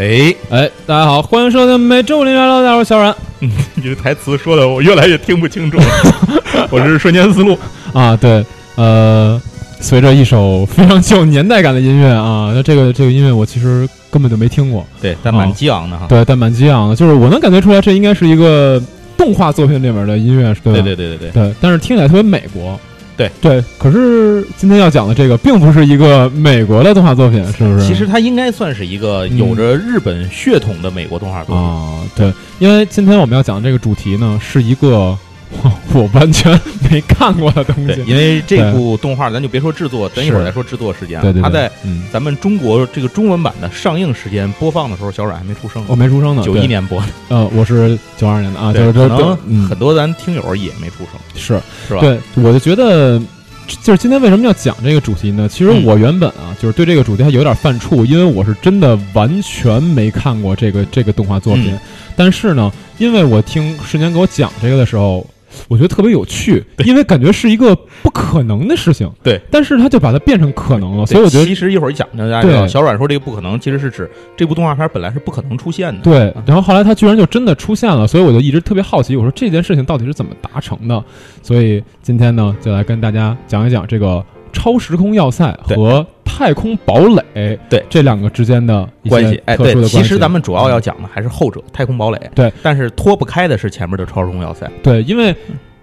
哎，哎，大家好，欢迎收听每周五零点六，大家好，我是小冉你这台词说的我越来越听不清楚了。我是瞬间思路，啊，对，呃，随着一首非常具有年代感的音乐啊，那这个这个音乐我其实根本就没听过，对，但蛮激昂的哈。对，但蛮激昂的，就是我能感觉出来，这应该是一个动画作品里面的音乐，对吧？对对对对对，对，但是听起来特别美国。对对，可是今天要讲的这个并不是一个美国的动画作品，是不是？其实它应该算是一个有着日本血统的美国动画作品。啊，对，因为今天我们要讲的这个主题呢，是一个 我完全没看过的东西，。因为这部动画，咱就别说制作，等一会儿再说制作时间啊。对对对，它在嗯，咱们中国这个中文版的上映时间播放的时候，小冉还没出生呢，我没出生呢，九一年播的，呃，我是九二年的啊，就可能嗯很多咱听友也没出生，是是吧？对，我就觉得。就是今天为什么要讲这个主题呢？其实嗯我原本啊，就是对这个主题还有点犯怵，因为我是真的完全没看过这个这个动画作品。嗯但是呢，因为我听瞬间给我讲这个的时候，我觉得特别有趣，因为感觉是一个不可能的事情。对，但是他就把它变成可能了，所以我觉得其实一会儿讲大家知道，小阮说这个不可能，其实是指这部动画片本来是不可能出现的。对，然后后来他居然就真的出现了，所以我就一直特别好奇，我说这件事情到底是怎么达成的？所以今天呢，就来跟大家讲一讲这个超时空要塞和太空堡垒对这两个之间的关系，哎，对。其实咱们主要要讲的还是后者，太空堡垒。对，但是脱不开的是前面的超时空要塞。对，因为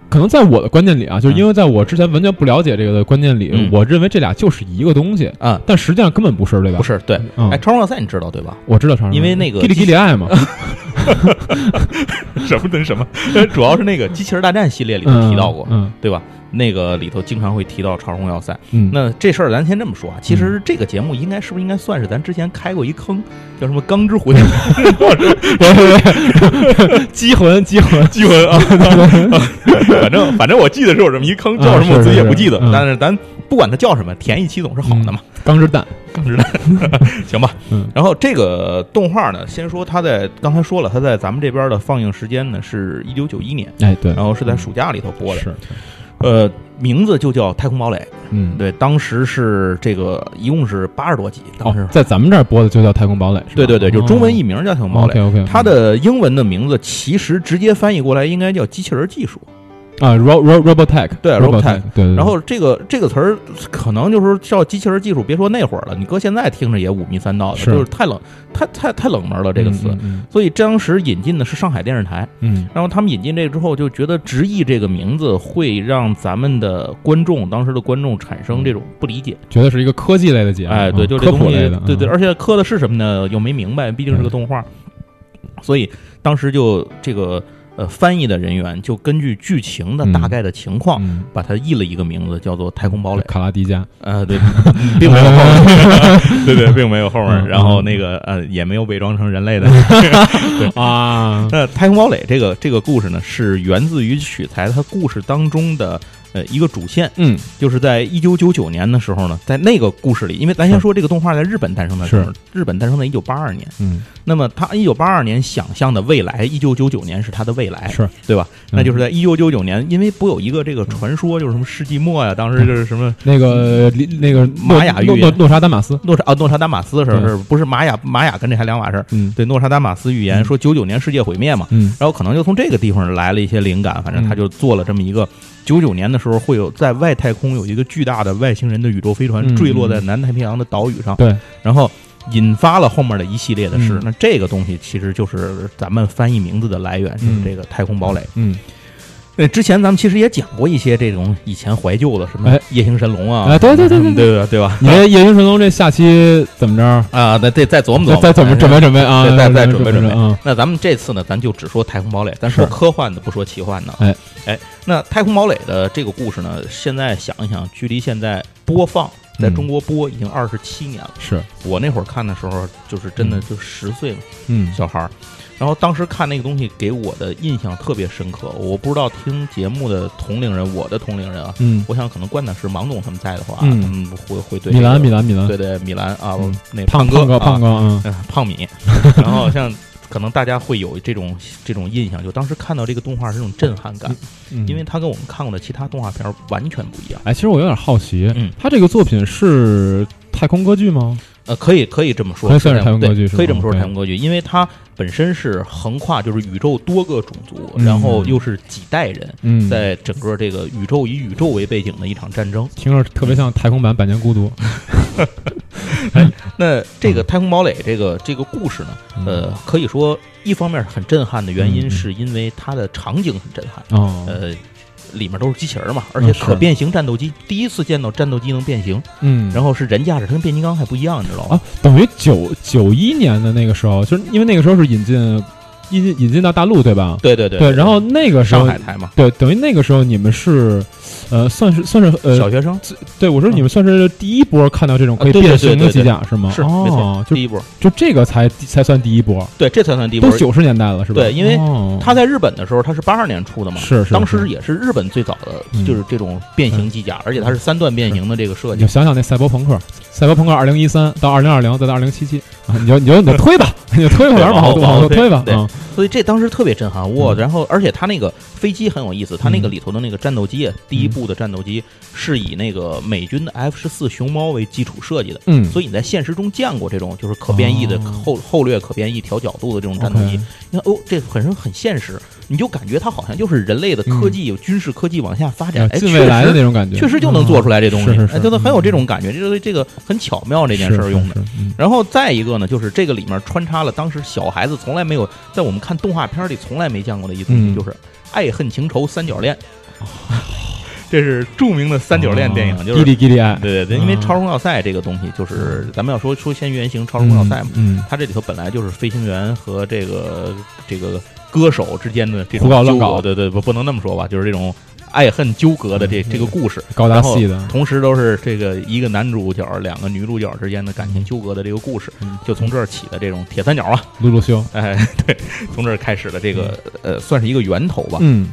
可能在我的观念里啊，就是因为在我之前完全不了解这个的观念里，嗯我认为这俩就是一个东西，嗯，但实际上根本不是，对吧？不，是，对，嗯哎，，超时空要塞你知道对吧？我知道超因为那个叽里叽里爱嘛，什么跟什么？主要是那个机器人大战系列里提到过，嗯对吧？那个里头经常会提到超时空要塞。嗯，那这事儿咱先这么说啊，其实这个节目应该是不是应该算是咱之前开过一坑，叫什么“钢之 魂”对对对，激魂。激魂激魂啊？反正反正我记得是有这么一坑，叫什么我自己也不记得。但是咱不管它叫什么，填一期总是好的嘛。钢之蛋，钢之蛋，行吧。嗯。然后这个动画呢，先说它在刚才说了，它在咱们这边的放映时间呢是一九九一年，哎对，然后是在暑假里头播的。是，呃，名字就叫《太空堡垒》。嗯，对，当时是这个一共是八十多集，当时哦，在咱们这儿播的就叫《太空堡垒》，对对对，就中文译译名叫《太空堡垒》。它的英文的名字其实直接翻译过来应该叫机器人技术。啊，Ro Ro Robotech，对 Robotech，Robotech。对对，然后这个这个词儿可能就是说叫机器人技术，别说那会儿了，你搁现在听着也五迷三道的，是。就是太冷，太太太冷门了这个词。嗯所以当时引进的是上海电视台，嗯。然后他们引进这个之后，就觉得直译这个名字会让咱们的观众，当时的观众产生这种不理解。觉得是一个科技类的节目，哎，对，嗯就这东西科普类的，，对对，嗯。而且磕的是什么呢？又没明白，毕竟是个动画，所以当时就这个呃翻译的人员就根据剧情的大概的情况，嗯，把它译了一个名字，叫做《太空堡垒》。卡拉迪加，呃，对，并没有后面，对对，并没有后面。嗯然后那个呃，也没有伪装成人类的。啊，那《太空堡垒》这个这个故事呢，是源自于取材它故事当中的呃一个主线，嗯。就是在一九九九年的时候呢，在那个故事里，因为咱先说这个动画在日本诞生的时候，日本诞生在一九八二年，嗯，那么他一九八二年想象的未来，一九九九年是他的未来，是，对吧？嗯。那就是在一九九九年，因为不有一个这个传说，就是什么世纪末呀，当时就是什么。那个那个玛雅预言。诺查丹马斯，诺查啊，诺查丹马斯的事儿对是不是玛雅？玛雅跟这还两码事儿。嗯。对，诺查丹马斯预言嗯。说九九年世界毁灭嘛，嗯。然后可能就从这个地方来了一些灵感，反正他就做了这么一个九九年的时候会有在外太空有一个巨大的外星人的宇宙飞船嗯坠落在南太平洋的岛屿上，对，然后引发了后面的一系列的事。嗯那这个东西其实就是咱们翻译名字的来源，就是嗯这个太空堡垒。嗯，那之前咱们其实也讲过一些这种以前怀旧的，什么哎夜行神龙啊，哎对对对对嗯对对对吧？你这夜行神龙这下期怎么着？啊，再再再琢磨琢磨，再怎么准备准备啊？对再再准准备准备啊！那咱们这次呢，咱就只说太空堡垒，咱说是科幻的，不说奇幻的。哎哎，那太空堡垒的这个故事呢，现在想一想，距离现在播放在嗯中国播已经二十七年了。是，我那会儿看的时候，就是真的就十岁嘛，嗯小孩儿。然后当时看那个东西，给我的印象特别深刻。我不知道听节目的同龄人，我的同龄人啊，嗯，我想可能关的是芒总他们在的话，嗯。他们会会对米兰这个米兰米兰，对对米兰啊，嗯。那胖哥哥胖啊哥嗯。嗯，胖米，然后像可能大家会有这种这种印象，就当时看到这个动画是这种震撼感，嗯，因为它跟我们看过的其他动画片完全不一样。哎，其实我有点好奇，嗯。他这个作品是太空歌剧吗？呃，可以可以这么说，可以算是对太空歌剧可以这么说太空歌剧，因为它本身是横跨就是宇宙多个种族，嗯然后又是几代人，嗯，在整个这个宇宙以宇宙为背景的一场战争。听着特别像太空版《百年孤独》。那这个太空堡垒这个这个故事呢，呃，可以说一方面很震撼的原因，嗯是因为它的场景很震撼，哦，呃。里面都是机器人嘛，而且可变形战斗机，第一次见到战斗机能变形，嗯，然后是人驾驶，它跟变形金刚还不一样，你知道吗？啊，等于九九一年的那个时候，就是因为那个时候是引进引进引进到大陆，对吧？对对对对，然后那个时候上海台嘛，对，等于那个时候你们是，呃，算是算是呃，小学生？对我说你们算是第一波看到这种可以变形的机甲是吗？是没哦错，，就第一波，就这个才才算第一波，对，这才算第一波。都九十年代了是吧？对因为哦。他在日本的时候，他是八二年出的嘛，是是当时也是日本最早的嗯。就是这种变形机甲，而且它是三段变形的这个设计。你。想想那赛博朋克，赛博朋克二零一三到二零二零再到二零七七，啊你就你就你就推吧，你就推吧，对往后往后往后往后推吧，对。啊，所以这当时特别震撼哇！嗯。然后而且它那个飞机很有意思，它那个嗯。里头的那个战斗机，啊，第一部的战斗机是以那个美军的 F 十四熊猫为基础设计的。嗯，所以你在现实中见过这种就是可变异的哦后后掠可变异调角度的这种战斗机你看哦，这很是很现实，你就感觉它好像就是人类的科技、军事科技往下发展，哎，啊近未来的那种感觉，确实就能做出来这东西，是是是哎，真的很有这种感觉，这个这个很巧妙这件事儿用的。然后再一个呢，就是这个里面穿插了当时小孩子从来没有在我们看动画片里从来没见过的一东西，嗯就是爱恨情仇三角恋。这是著名的三角恋电影，哦就是叽里叽里爱，对对对，因为嗯。超荣要塞这个东西，就是咱们要说说先原型超荣要塞嘛，嗯，它这里头本来就是飞行员和这个这个歌手之间的这种胡搞乱纠葛搞。对对不不能那么说吧，就是这种爱恨纠葛的这嗯这个故事。高达然后系的，同时都是这个一个男主角、两个女主角之间的感情纠葛的这个故事，嗯。就从这儿起的这种铁三角啊，鲁鲁修，哎，对，从这儿开始的这个呃，算是一个源头吧。嗯，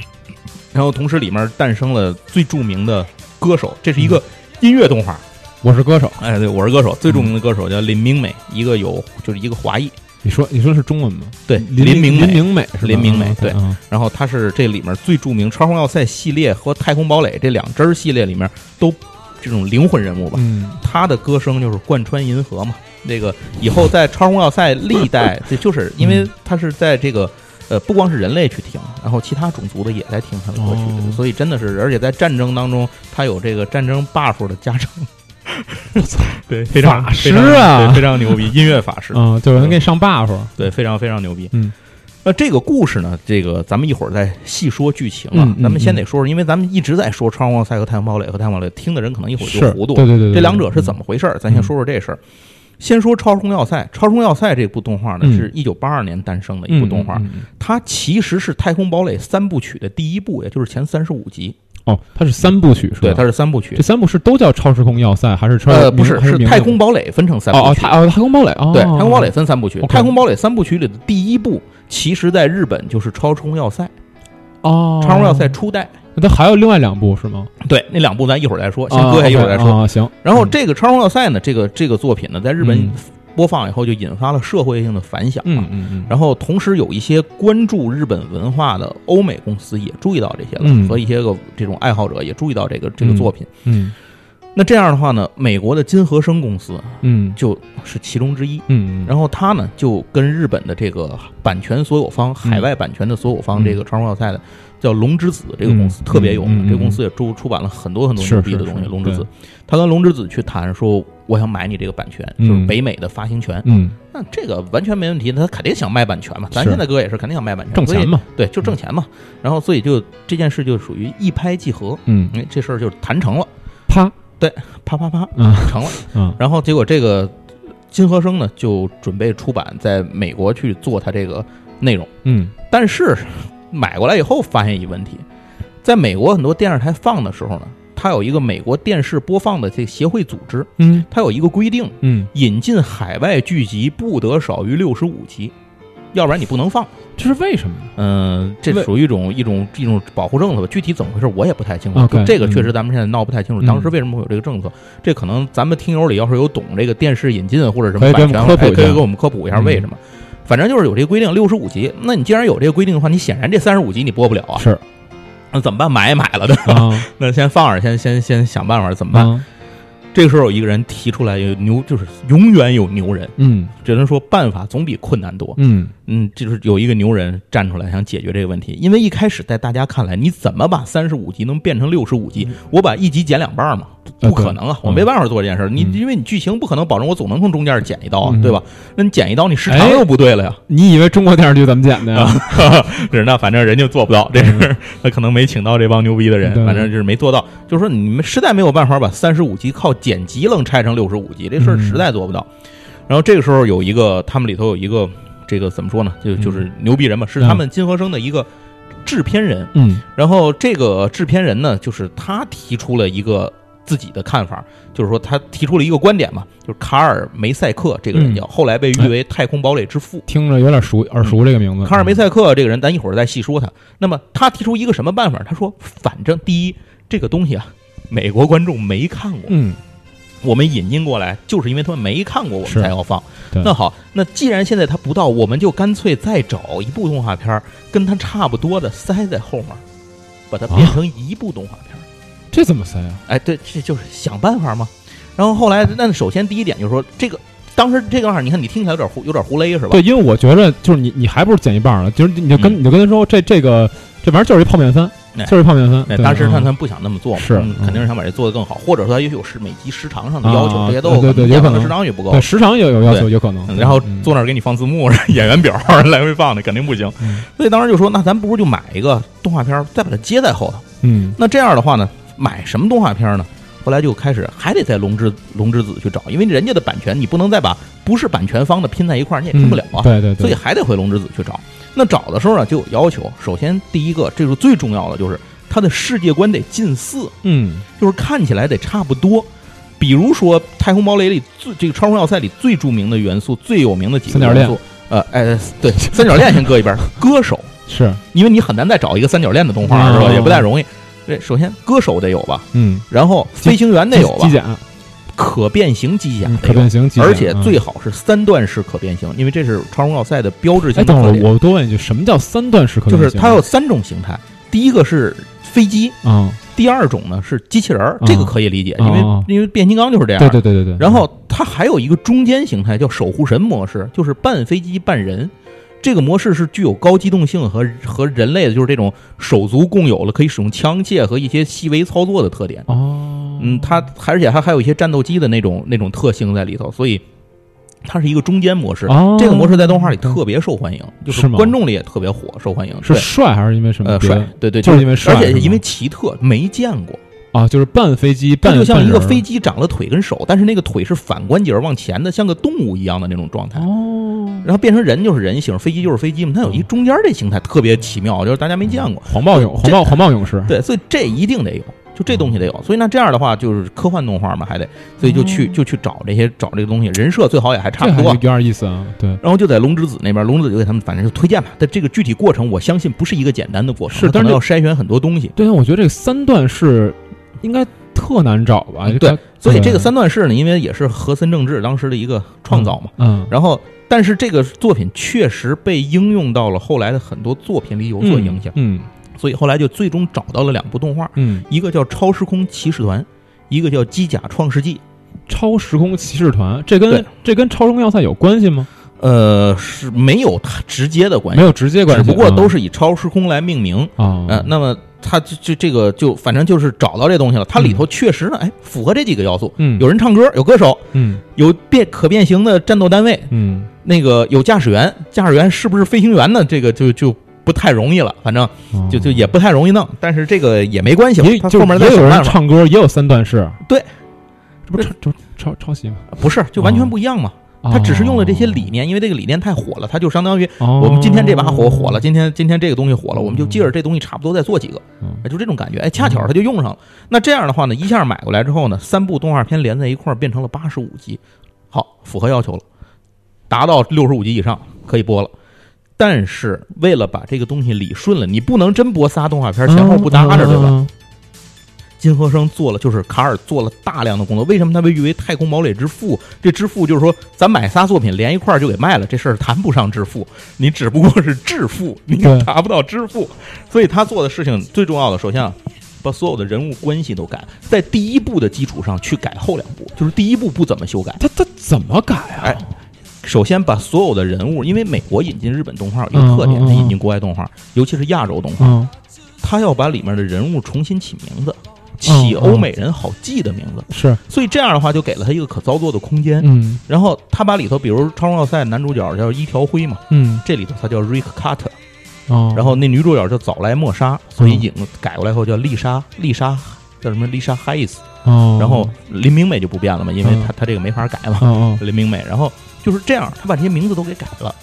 然后同时里面诞生了最著名的歌手，这是一个音乐动画。我是歌手，哎，对，我是歌手，最著名的歌手叫林明美，一个有就是一个华裔，你说你说是中文吗？对，林林明美。林明美是林明美啊对啊然后他是这里面最著名《超声要塞》系列和《太空堡垒》这两支系列里面都这种灵魂人物吧。嗯他的歌声就是贯穿银河嘛。那个以后在超声要塞历代，这就是因为他是在这个呃，不光是人类去听，然后其他种族的也在听他的歌曲，哦所以真的是，而且在战争当中，他有这个战争 buff 的加成。对，非常法师啊对非常牛逼，音乐法师，啊，就有人给你上 buff，对，非常非常牛逼。嗯那这个故事呢，这个咱们一会儿再细说剧情啊。咱们先得说说，因为咱们一直在说《超声要塞》和《太阳堡垒》和《太阳堡垒》，听的人可能一会儿就糊涂。对对对，对这两者是怎么？么回事儿？咱先说说这事儿。先说《超时空要塞》，《超时空要塞》这部动画呢，嗯是一九八二年诞生的一部动画，它其实是《太空堡垒》三部曲的第一部，也就是前三十五集。哦，它是三部曲是吧？对，它是三部曲这。三部是都叫超时空要塞还是超？呃，不是，是《太空堡垒》分成三哦哦，部曲。太哦太空堡垒哦，对，《太空堡垒》分三部曲，《太空堡垒》三部曲里的第一部，其实在日本就是《超时空要塞》，哦，《超时空要塞》初代。那它还有另外两部是吗？对，那两部咱一会儿再说，先啊搁下一会儿再说。啊，行。然后这个《超声要塞》呢，这个这个作品呢，在日本嗯播放以后，就引发了社会性的反响嘛。嗯嗯嗯，然后同时有一些关注日本文化的欧美公司也注意到这些了，嗯和一些个这种爱好者也注意到这个这个作品。嗯那这样的话呢，美国的金和生公司嗯就是其中之一。嗯，然后他呢就跟日本的这个版权所有方、海外版权的所有方，嗯这个《超声要塞》的叫龙之子这个公司、嗯特别有名，嗯嗯嗯这个公司也出出版了很多很多牛逼的东西。龙之子，他跟龙之子去谈说，我想买你这个版权，嗯就是北美的发行权。嗯那这个完全没问题，他肯定想卖版权嘛。咱现在哥也是肯定想卖版权，挣钱嘛，对，就挣钱嘛。然后所以就这件事就属于一拍即合，嗯，哎，这事儿就谈成了，啪，对啪啪啪啊成了。嗯 然后结果这个金和生呢就准备出版在美国去做他这个内容，嗯但是买过来以后发现一问题，在美国很多电视台放的时候呢，它有一个美国电视播放的这个协会组织，嗯它有一个规定，嗯，引进海外剧集不得少于六十五集，要不然你不能放。这是为什么呢？嗯，这属于一种一种一种保护政策吧，具体怎么回事我也不太清楚。这个确实嗯咱们现在闹不太清楚，嗯当时为什么会有这个政策？这可能咱们听友里要是有懂这个电视引进或者什么版权，可以给我们科普一下嗯为什么。反正就是有这个规定，六十五集。那你既然有这个规定的话，你显然这三十五集你播不了啊。是那怎么办？买也买了对吧 那先放着，先先先想办法怎么办？啊这个时候有一个人提出来，有牛就是永远有牛人，嗯只能说办法总比困难多。嗯嗯，就是有一个牛人站出来想解决这个问题，因为一开始在大家看来，你怎么把三十五集能变成六十五集？我把一集减两半嘛，呃不可能啊，我没办法做这件事儿。你嗯因为你剧情不可能保证我总能从中间剪一刀对吧？那你剪一刀，你时哎长又不对了呀。你以为中国电视剧怎么剪的呀？是，那反正人家做不到，这是他可能没请到这帮牛逼的人，反正就是没做到。就是说你们实在没有办法把三十五集靠剪辑愣拆成六十五集，这事儿嗯实在做不到。然后这个时候有一个，他们里头有一个这个怎么说呢？就就是牛逼人嘛，是他们金和生的一个制片人。嗯然后这个制片人呢，就是他提出了一个自己的看法，就是说他提出了一个观点嘛，就是卡尔梅塞克这个人嗯叫，后来被誉为太空堡垒之父。听着有点熟耳熟这个名字。卡尔梅塞克这个人，咱一会儿再细说他。那么他提出一个什么办法？他说，反正第一，这个东西啊，美国观众没看过，嗯我们引进过来就是因为他们没看过，我们才要放。那好，那既然现在他不到，我们就干脆再找一部动画片儿跟他差不多的塞在后面，把它变成一部动画片儿。这怎么塞啊？哎，对，这就是想办法嘛。然后后来，那首先第一点就是说，这个当时这个玩意儿，你看你听起来有点胡有点胡勒是吧？对，因为我觉得就是你你还不如剪一半呢，就是你就跟嗯你就跟他说这这个这玩意儿就是一泡面番，哎就是一泡面番。哎，当时他嗯他不想那么做嘛，是嗯嗯肯定是想把这做得更好，或者说他也许有时每集时长上的要求，啊这些都对对对可能有可能时长也不够对，时长也有要求，有可能。嗯然后嗯坐那儿给你放字幕，演员表来回放的，肯定不行。嗯所以当时就说，那咱不如就买一个动画片儿，再把它接在后头。嗯那这样的话呢，买什么动画片儿呢？后来就开始还得在龙之龙之子去找，因为人家的版权你不能再把不是版权方的拼在一块儿，你也拼不了啊。嗯对对对，所以还得回龙之子去找。那找的时候呢，就有要求。首先，第一个，这是最重要的就是它的世界观得近似，嗯就是看起来得差不多。比如说《太空堡垒》里最这个《超空要塞》里最著名的元素、最有名的几个元素，呃，哎，对，三角恋先搁一边儿，歌手，是因为你很难再找一个三角恋的动画，是吧？哦也不太容易。对，首先歌手得有吧，嗯然后飞行员得有吧机，甲可变形机甲嗯可变形机甲，而且嗯最好是三段式可变形，因为这是超荣耀赛的标志哎，性。等会儿我多问一句，什么叫三段式可变形？就是它有三种形态，第一个是飞机，啊，第二种呢是机器人这个可以理解，因为哦因为变形金刚就是这样。对对对对对。然后它还有一个中间形态叫守护神模式，就是半飞机半人。这个模式是具有高机动性和和人类的，就是这种手足共有了可以使用枪械和一些细微操作的特点。哦，嗯，它而且它还有一些战斗机的那种那种特性在里头，所以它是一个中间模式。哦这个模式在动画里特别受欢迎，就是观众里也特别火，受欢迎。是帅还是因为什么呃？帅，对对，就是因为帅而且因为奇特没见过，啊，就是半飞机它半就像一个飞机长了腿跟手，但是那个腿是反关节儿往前的，像个动物一样的那种状态。哦，然后变成人就是人形，飞机就是飞机嘛，它有一中间这形态特别奇妙，就是大家没见过。黄暴勇黄暴黄暴勇士，对，所以这一定得有，就这东西得有。所以那这样的话，就是科幻动画嘛，还得，所以就去哦就去找这些找这个东西，人设最好也还差不多有。点意思啊，对，然后就在龙之子那边，龙之子就给他们反正就推荐吧。但这个具体过程，我相信不是一个简单的过程，但是能要筛选很多东西。对啊，我觉得这个三段式应该特难找吧？嗯对所以这个三段式呢，因为也是和森正治当时的一个创造嘛。嗯，然后，但是这个作品确实被应用到了后来的很多作品里有所影响，嗯所以后来就最终找到了两部动画，嗯，一个叫《超时空骑士团》，一个叫《机甲创世纪》。超时空骑士团，这跟这跟超时空要塞有关系吗？呃，是没有它直接的关系，没有直接关系，只不过都是是以超时空来命名。啊，呃，那么它这这这个就反正就是找到这东西了，它里头确实呢，哎，符合这几个要素。嗯。有人唱歌，有歌手，嗯。有变可变形的战斗单位，嗯那个有驾驶员，驾驶员是不是飞行员呢？这个就就不太容易了，反正哦就就也不太容易弄。但是这个也没关系，也就他后面再也有人。唱歌，也有三段式，对，这不抄就抄抄袭吗？不是，就完全不一样嘛。他只是用了这些理哦念，因为这个理念太火了，他就相当于哦，我们今天这把火火了，今天今天这个东西火了，我们就接着这东西差不多再做几个，就这种感觉，哎，恰巧他就用上了。那这样的话呢，一下买过来之后呢，三部动画片连在一块儿变成了八十五集，好，符合要求了，达到六十五集以上可以播了。但是为了把这个东西理顺了，你不能真播仨动画片前后不搭着，对吧？嗯？金和生做了，就是卡尔做了大量的工作。为什么他被誉为太空堡垒之父？这之父就是说，咱买仨作品连一块儿就给卖了，这事儿谈不上致富，你只不过是致富，你对达不到致富。所以他做的事情最重要的，首先啊，把所有的人物关系都改，在第一部的基础上去改后两部，就是第一部不怎么修改。他他怎么改啊？哎首先把所有的人物，因为美国引进日本动画有一个特点，它引进国外动画，尤其是亚洲动画，嗯，它要把里面的人物重新起名字，嗯起欧美人好记的名字，是，所以这样的话就给了他一个可操作的空间。嗯。然后他把里头，比如《超荣耀赛》男主角叫一条辉嘛，嗯。这里头他叫 Rick Carter，哦，然后那女主角叫早来莫莎，所以引改过来后叫丽莎，丽莎叫什么？丽莎海斯。哦，然后林明美就不变了嘛，因为嗯。她她这个没法改嘛，林明美。然后就是这样，他把这些名字都给改了。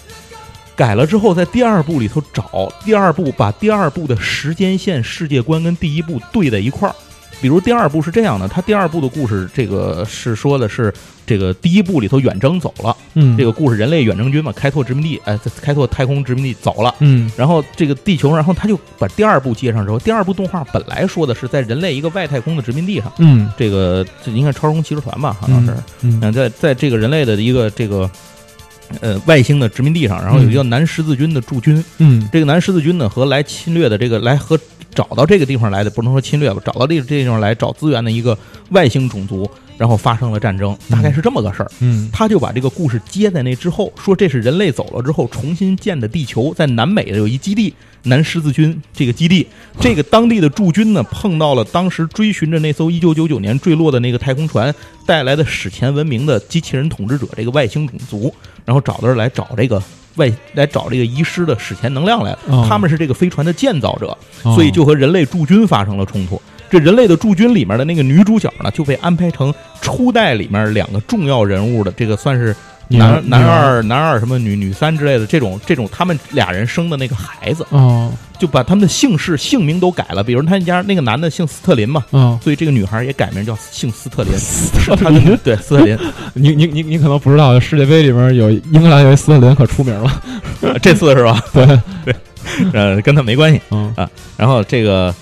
改了之后，在第二部里头找第二部，把第二部的时间线、世界观跟第一部对在一块儿。比如第二部是这样的，他第二部的故事，这个是说的是这个第一部里头远征走了，嗯，这个故事人类远征军嘛，开拓殖民地，哎，开拓太空殖民地走了。嗯。然后这个地球，然后他就把第二部接上之后，第二部动画本来说的是在人类一个外太空的殖民地上，嗯。这个这应该是超时空骑士团吧，好像是，嗯。嗯，在在这个人类的一个这个呃外星的殖民地上，然后有一个南十字军的驻军，嗯。这个南十字军呢和来侵略的这个来和找到这个地方来的，不能说侵略吧，找到这个这地方来找资源的一个外星种族，然后发生了战争，大概是这么个事儿。嗯他就把这个故事接在那之后，说这是人类走了之后重新建的地球，在南美的有一基地，南十字军这个基地，这个当地的驻军呢碰到了当时追寻着那艘一九九九年坠落的那个太空船带来的史前文明的机器人统治者这个外星种族，然后找到这儿来找这个外来找这个遗失的史前能量来了，哦。他们是这个飞船的建造者，哦。所以就和人类驻军发生了冲突。这人类的驻军里面的那个女主角呢，就被安排成初代里面两个重要人物的这个算是男男二男二什么女女三之类的这种这种他们俩人生的那个孩子，哦就把他们的姓氏姓名都改了。比如他们家那个男的姓斯特林嘛，哦，所以这个女孩也改名叫姓斯特林，斯是他的对斯特林。你你你你可能不知道，世界杯里面有英格兰有一斯特林可出名了，这次是吧？对对，呃，跟他没关系。嗯然后这个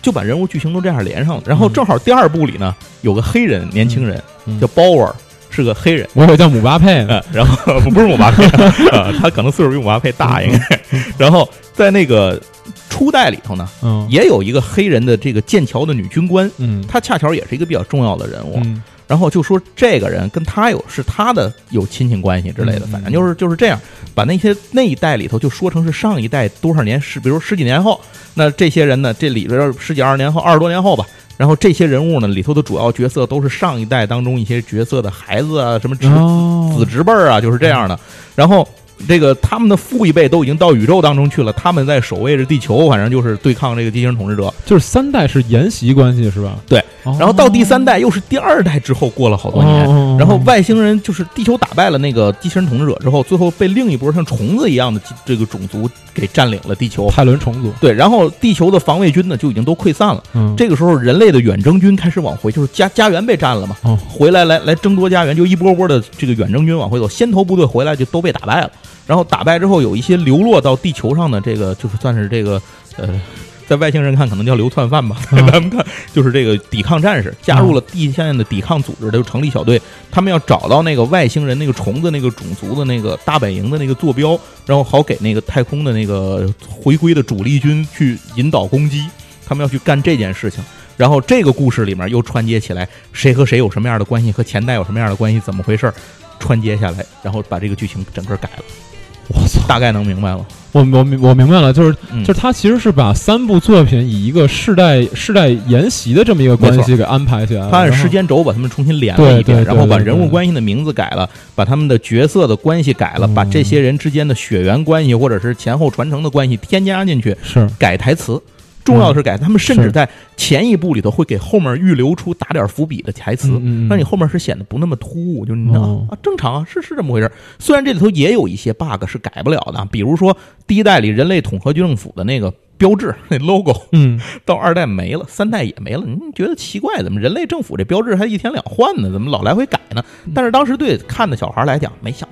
就把人物剧情都这样连上了。然后正好第二部里呢有个黑人年轻人嗯叫鲍尔，是个黑人。我以为叫姆巴佩呢，呃，然后 不是姆巴佩啊，他可能岁数比姆巴佩大，应该。然后在那个初代里头呢，嗯也有一个黑人的这个剑桥的女军官，嗯她恰巧也是一个比较重要的人物。嗯然后就说这个人跟他有是他的有亲戚关系之类的，嗯反正就是就是这样，把那些那一代里头就说成是上一代多少年十，比如十几年后，那这些人呢，这里边十几二十年后，二十多年后吧。然后这些人物呢，里头的主要角色都是上一代当中一些角色的孩子啊，什么侄哦子侄辈儿啊，就是这样的。然后这个他们的父一辈都已经到宇宙当中去了，他们在守卫着地球，反正就是对抗这个机器人统治者。就是三代是沿袭关系是吧？对哦，然后到第三代又是第二代之后，过了好多年，哦然后外星人就是地球打败了那个机器人统治者之后，最后被另一波像虫子一样的这个种族给占领了地球。泰伦虫族，对，然后地球的防卫军呢就已经都溃散了。嗯，这个时候，人类的远征军开始往回，就是家家园被占了嘛，哦回来来来争夺家园，就一波波的这个远征军往回走，先头部队回来就都被打败了。然后打败之后，有一些流落到地球上的这个，就是算是这个呃，在外星人看可能叫流窜犯吧，嗯咱们看就是这个抵抗战士加入了地线的抵抗组织，就成立小队，他们要找到那个外星人那个虫子那个种族的那个大本营的那个坐标，然后好给那个太空的那个回归的主力军去引导攻击，他们要去干这件事情。然后这个故事里面又串接起来，谁和谁有什么样的关系，和前代有什么样的关系，怎么回事儿，串接下来，然后把这个剧情整个改了，我操，大概能明白了。我我明我明白了，就是嗯，就是他其实是把三部作品以一个世代世代沿袭的这么一个关系给安排起来了，他按时间轴把他们重新连了一遍，然后把人物关系的名字改了，把他们的角色的关系改了，嗯。把这些人之间的血缘关系或者是前后传承的关系添加进去，是。改台词。重要的是改，他们甚至在前一部里头会给后面预留出打点伏笔的台词，让你后面是显得不那么突兀，就你知道哦啊，正常啊，是是这么回事。虽然这里头也有一些 bug 是改不了的，比如说第一代里人类统合军政府的那个标志那 logo，嗯 到二代没了，三代也没了，你觉得奇怪？怎么人类政府这标志还一天两换呢？怎么老来回改呢？但是当时对看的小孩来讲没想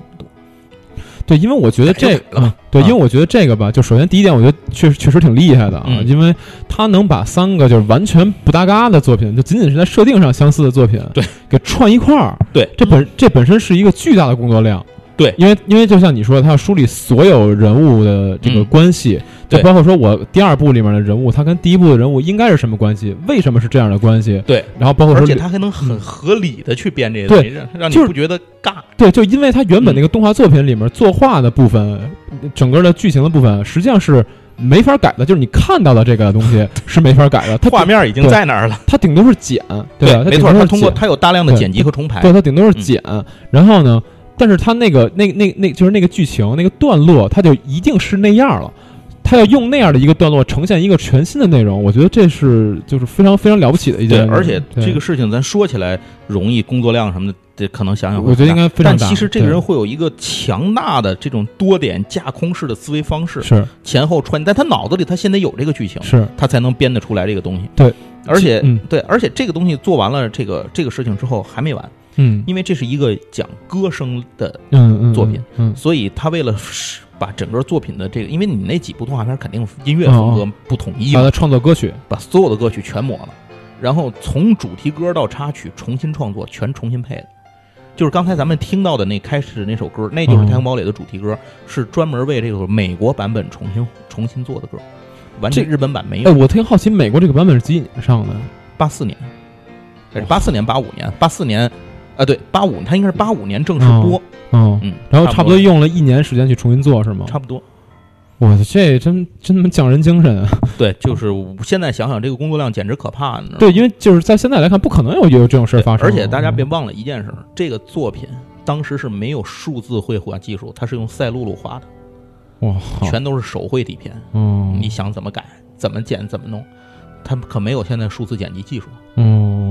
对，因为我觉得这改就改了吧？嗯对，啊。因为我觉得这个吧，就首先第一点，我觉得确实确实挺厉害的啊，嗯。因为他能把三个就是完全不搭嘎的作品，就仅仅是在设定上相似的作品，对，给串一块儿，对。这本这本身是一个巨大的工作量。对。因为因为就像你说的，他要梳理所有人物的这个嗯。关系，就对。包括说我第二部里面的人物，他跟第一部的人物应该是什么关系，为什么是这样的关系，对，然后包括说而且他还能很合理的去编这些对东西，让让你就不觉得尬。对，就因为他原本嗯那个动画作品里面作画的部分，整个的剧情的部分，实际上是没法改的，就是你看到的这个东西 是没法改的，它画面已经在那儿了，它顶多是剪，对没错，顶多是他通过剪他有大量的剪辑和重排对，，它顶多是嗯。剪，然后呢，但是他那个那那那就是那个剧情那个段落，他就一定是那样了。他要用那样的一个段落呈现一个全新的内容，我觉得这是就是非常非常了不起的一对件，，而且这个事情咱说起来容易，工作量什么的，这可能想想会。我觉得应该非常大。其实这个人会有一个强大的这种多点架空式的思维方式，是。前后穿，但他脑子里他现在有这个剧情，是。他才能编得出来这个东西。对，而且、嗯。对，而且这个东西做完了这个这个事情之后还没完，嗯。因为这是一个讲歌声的，嗯嗯作品嗯。所以他为了使把整个作品的这个，因为你那几部动画片肯定音乐风格不统一嘛，把它创作歌曲，把所有的歌曲全抹了，然后从主题歌到插曲重新创作，全重新配的。就是刚才咱们听到的那开始那首歌，那就是《哦太空堡垒》的主题歌，是专门为这个美国版本重新重新做的歌，完全这日本版没哎，有。我特别好奇，美国这个版本是几几年上的？八四年，八四年、八五年、八四年，啊，对，八五，它应该是八五年正式播，哦，嗯，然后差不多用了一年时间去重新做，是吗？差不多。我这真真他妈匠人精神啊！对，就是现在想想，这个工作量简直可怕，你知道吗？对，因为就是在现在来看，不可能有有这种事儿发生。而且大家别嗯忘了一件事，这个作品当时是没有数字绘画技术，它是用赛璐璐画的，哇，全都是手绘底片。嗯，你想怎么改、怎么剪、怎么弄，它可没有现在数字剪辑技术。哦，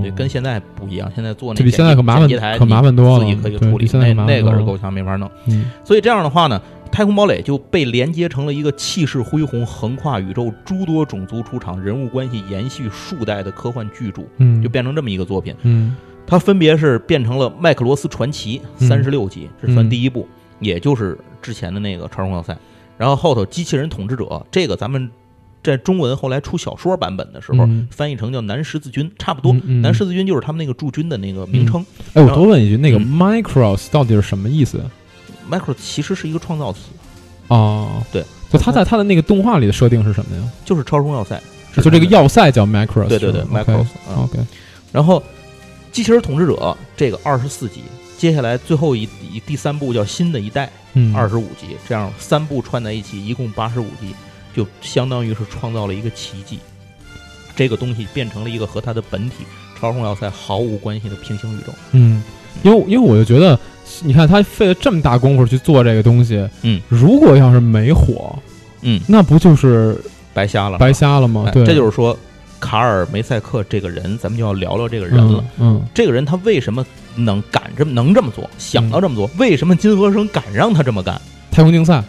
对，跟现在不一样。现在做那这比现在可麻烦剪辑台可麻烦多了自己可以处理，那那个是够呛没法弄。嗯所以这样的话呢，太空堡垒就被连接成了一个气势恢宏、横跨宇宙、诸多种族出场、人物关系延续数代的科幻巨著，嗯，就变成这么一个作品。嗯它分别是变成了《麦克罗斯传奇》嗯三十六集，这算第一部，也就是之前的那个《超时空要塞》。然后后头《机器人统治者》，这个咱们在中文后来出小说版本的时候，嗯翻译成叫南十字军，差不多。嗯嗯南十字军就是他们那个驻军的那个名称。哎，我多问一句，那个嗯 Micros 到底是什么意思？？“micros” 其实是一个创造词，哦，对，就他在他的那个动画里的设定是什么呀？就是超时空要塞，就这个要要塞叫 Micros，对对对 Micros 啊。OK，然后《机器人统治者》这个二十四集，接下来最后一一第三部叫新的一代。嗯，二十五集，这样三部串在一起，一共八十五集，就相当于是创造了一个奇迹。这个东西变成了一个和它的本体《超重要塞》毫无关系的平行宇宙。嗯，因为因为我就觉得，你看他费了这么大功夫去做这个东西，嗯，如果要是没火，嗯，那不就是白瞎了，白瞎了吗？这就是说，卡尔梅塞克这个人，咱们就要聊聊这个人了。嗯，这个人他为什么能敢这么能这么做，想到这么做？为什么金和生敢让他这么干？太空竞赛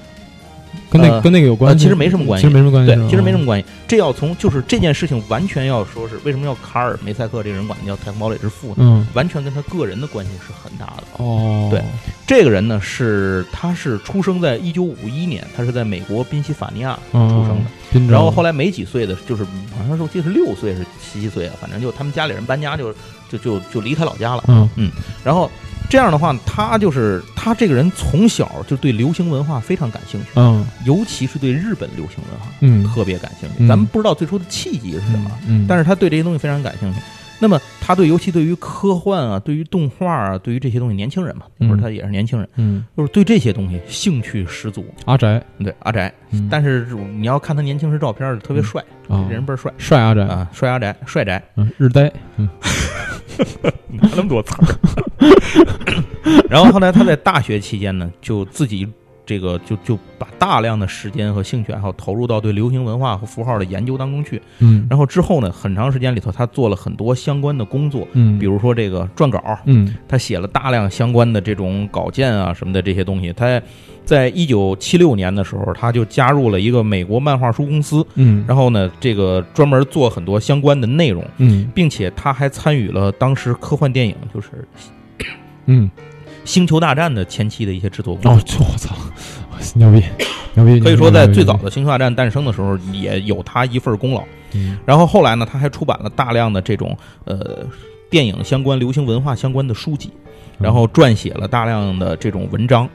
跟那、呃跟那个有关系？呃其实没什么关系其实没什么关系，对其实没什么关系。这要从就是这件事情完全要说是为什么要卡尔梅赛克这个人管他叫太空堡垒之父呢？嗯，完全跟他个人的关系是很大的。哦，对这个人呢，是他是出生在一九五一年，他是在美国宾夕法尼亚出生的。然后后来没几岁的，就是好像是我记得是六岁是七岁啊，反正就他们家里人搬家就就就就离开老家了。嗯然后这样的话，他就是他这个人从小就对流行文化非常感兴趣，嗯。尤其是对日本流行文化嗯，特别感兴趣。嗯。咱们不知道最初的契机是什么，嗯，但是他对这些东西非常感兴趣。那么他对，尤其对于科幻啊，对于动画啊，对于这些东西，年轻人嘛，那会儿他也是年轻人，嗯，就是对这些东西兴趣十足。阿宅，对阿宅，嗯。但是你要看他年轻时照片，特别帅，人倍儿帅。帅阿宅，啊，帅阿宅，帅宅，嗯，日呆，嗯。哪那么多词儿？然后后来他在大学期间呢，就自己这个就就把大量的时间和兴趣爱好投入到对流行文化和符号的研究当中去。嗯，然后之后呢，很长时间里头，他做了很多相关的工作，嗯，比如说这个撰稿，嗯他写了大量相关的这种稿件啊什么的这些东西。他在一九七六年的时候，他就加入了一个美国漫画书公司，嗯，然后呢，这个专门做很多相关的内容，嗯并且他还参与了当时科幻电影就是嗯，《星球大战》的前期的一些制作工作。哦，这我操，牛逼牛逼，可以说，在最早的，的《星球大战》诞生的时候，也有他一份功劳。嗯然后后来呢，他还出版了大量的这种呃电影相关、流行文化相关的书籍。然后撰写了大量的这种文章。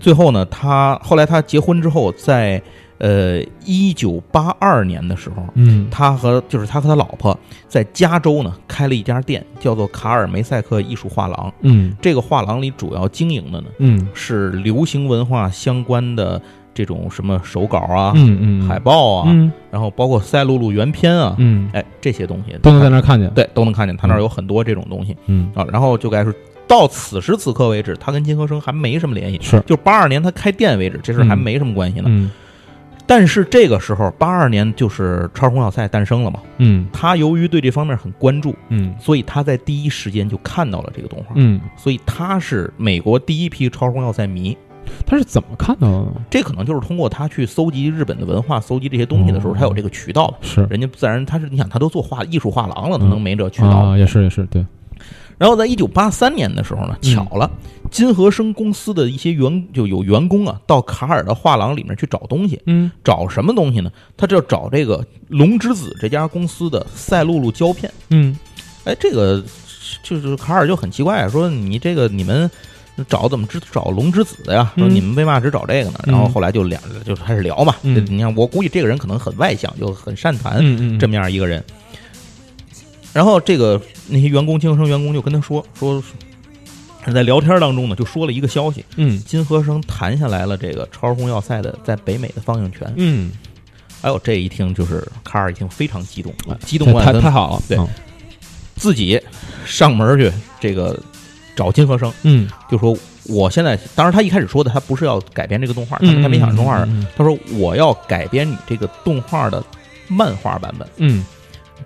最后呢，他后来他结婚之后，在呃一九八二年的时候，嗯他和就是他和他老婆在加州呢开了一家店，叫做卡尔梅赛克艺术画廊。嗯这个画廊里主要经营的呢嗯是流行文化相关的这种什么手稿啊、嗯嗯，海报啊，嗯然后包括塞璐璐原片啊，嗯，哎这些东西都能在那儿看见。对都能看见，他那儿有很多这种东西嗯，啊。然后就该是到此时此刻为止，他跟金和生还没什么联系。是，就八二年他开店为止，这事还没什么关系呢。嗯但是这个时候，八二年就是超时空要塞诞生了嘛。嗯他由于对这方面很关注，嗯所以他在第一时间就看到了这个动画。嗯，所以他是美国第一批超时空要塞迷。他是怎么看到的呢？这可能就是通过他去搜集日本的文化、搜集这些东西的时候，哦他有这个渠道的。是人家自然他是你想他都做画艺术画廊了，嗯他能没这渠道？啊，也是也是，对，然后在一九八三年的时候呢，嗯巧了，金和生公司的一些员就有员工啊，到卡尔的画廊里面去找东西，嗯找什么东西呢？他就找这个龙之子这家公司的赛璐璐胶片。嗯哎，这个就是卡尔就很奇怪，说你这个你们找怎么只找龙之子的呀？说嗯你们为嘛只找这个呢？然后后来就两就开始聊嘛。嗯你看，我估计这个人可能很外向，就很善谈嗯嗯，这么样一个人。然后这个那些员工，金和生员工就跟他说说，在聊天当中呢，就说了一个消息：嗯。金和生谈下来了这个超时空要塞的在北美的放映权。嗯，哎呦，这一听就是卡尔一听非常激动，哎激动万太分，太好了，对。嗯。自己上门去这个找金和生，嗯，就说我现在，当然他一开始说的他不是要改编这个动画，他嗯，他没想成动画，嗯。他说我要改编你这个动画的漫画版本，嗯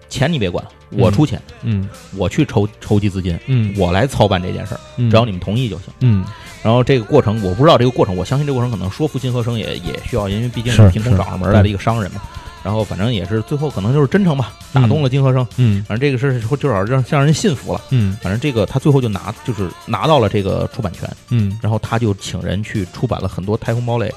钱你别管，我出钱，嗯我去筹筹集资金，嗯，我来操办这件事儿，嗯只要你们同意就行。嗯然后这个过程我不知道这个过程，我相信这个过程可能说服金和生也也需要，因为毕竟是凭空找上门来的一个商人嘛。然后反正也是最后可能就是真诚吧，打动了金和生。嗯反正这个事儿至少让让人信服了。嗯反正这个他最后就拿就是拿到了这个出版权，嗯然后他就请人去出版了很多太空堡垒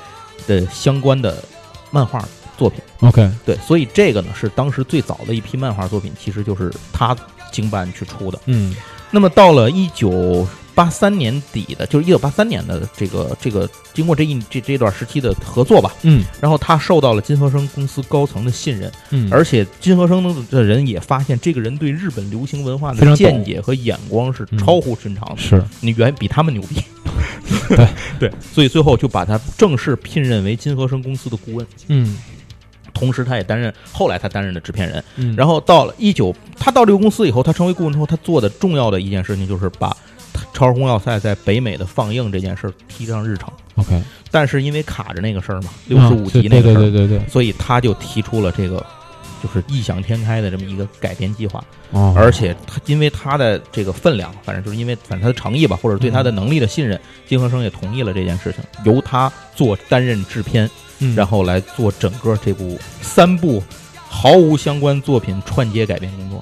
的相关的漫画作品。，OK，对，所以这个呢是当时最早的一批漫画作品，其实就是他经办去出的。嗯。那么到了一九八三年底的，就是一九八三年的这个这个，经过这一这这段时期的合作吧，嗯。然后他受到了金和生公司高层的信任，嗯，而且金和生的人也发现这个人对日本流行文化的见解和眼光是嗯。超乎寻常的，是。你远比他们牛逼。对。对，所以最后就把他正式聘任为金和生公司的顾问，嗯同时他也担任后来他担任的制片人。嗯，然后到了一九，他到这个公司以后，他成为顾问之后，他做的重要的一件事情就是把《超时空要塞》在北美的放映这件事儿提上日程。OK，但是因为卡着那个事儿嘛，六十五啊集那个事儿，对对对对对，所以他就提出了这个就是异想天开的这么一个改编计划。哦，而且他因为他的这个分量，反正就是因为反正他的诚意吧，或者对他的能力的信任，金和生也同意了这件事情，由他做担任制片，嗯然后来做整个这部三部毫无相关作品串接改编工作。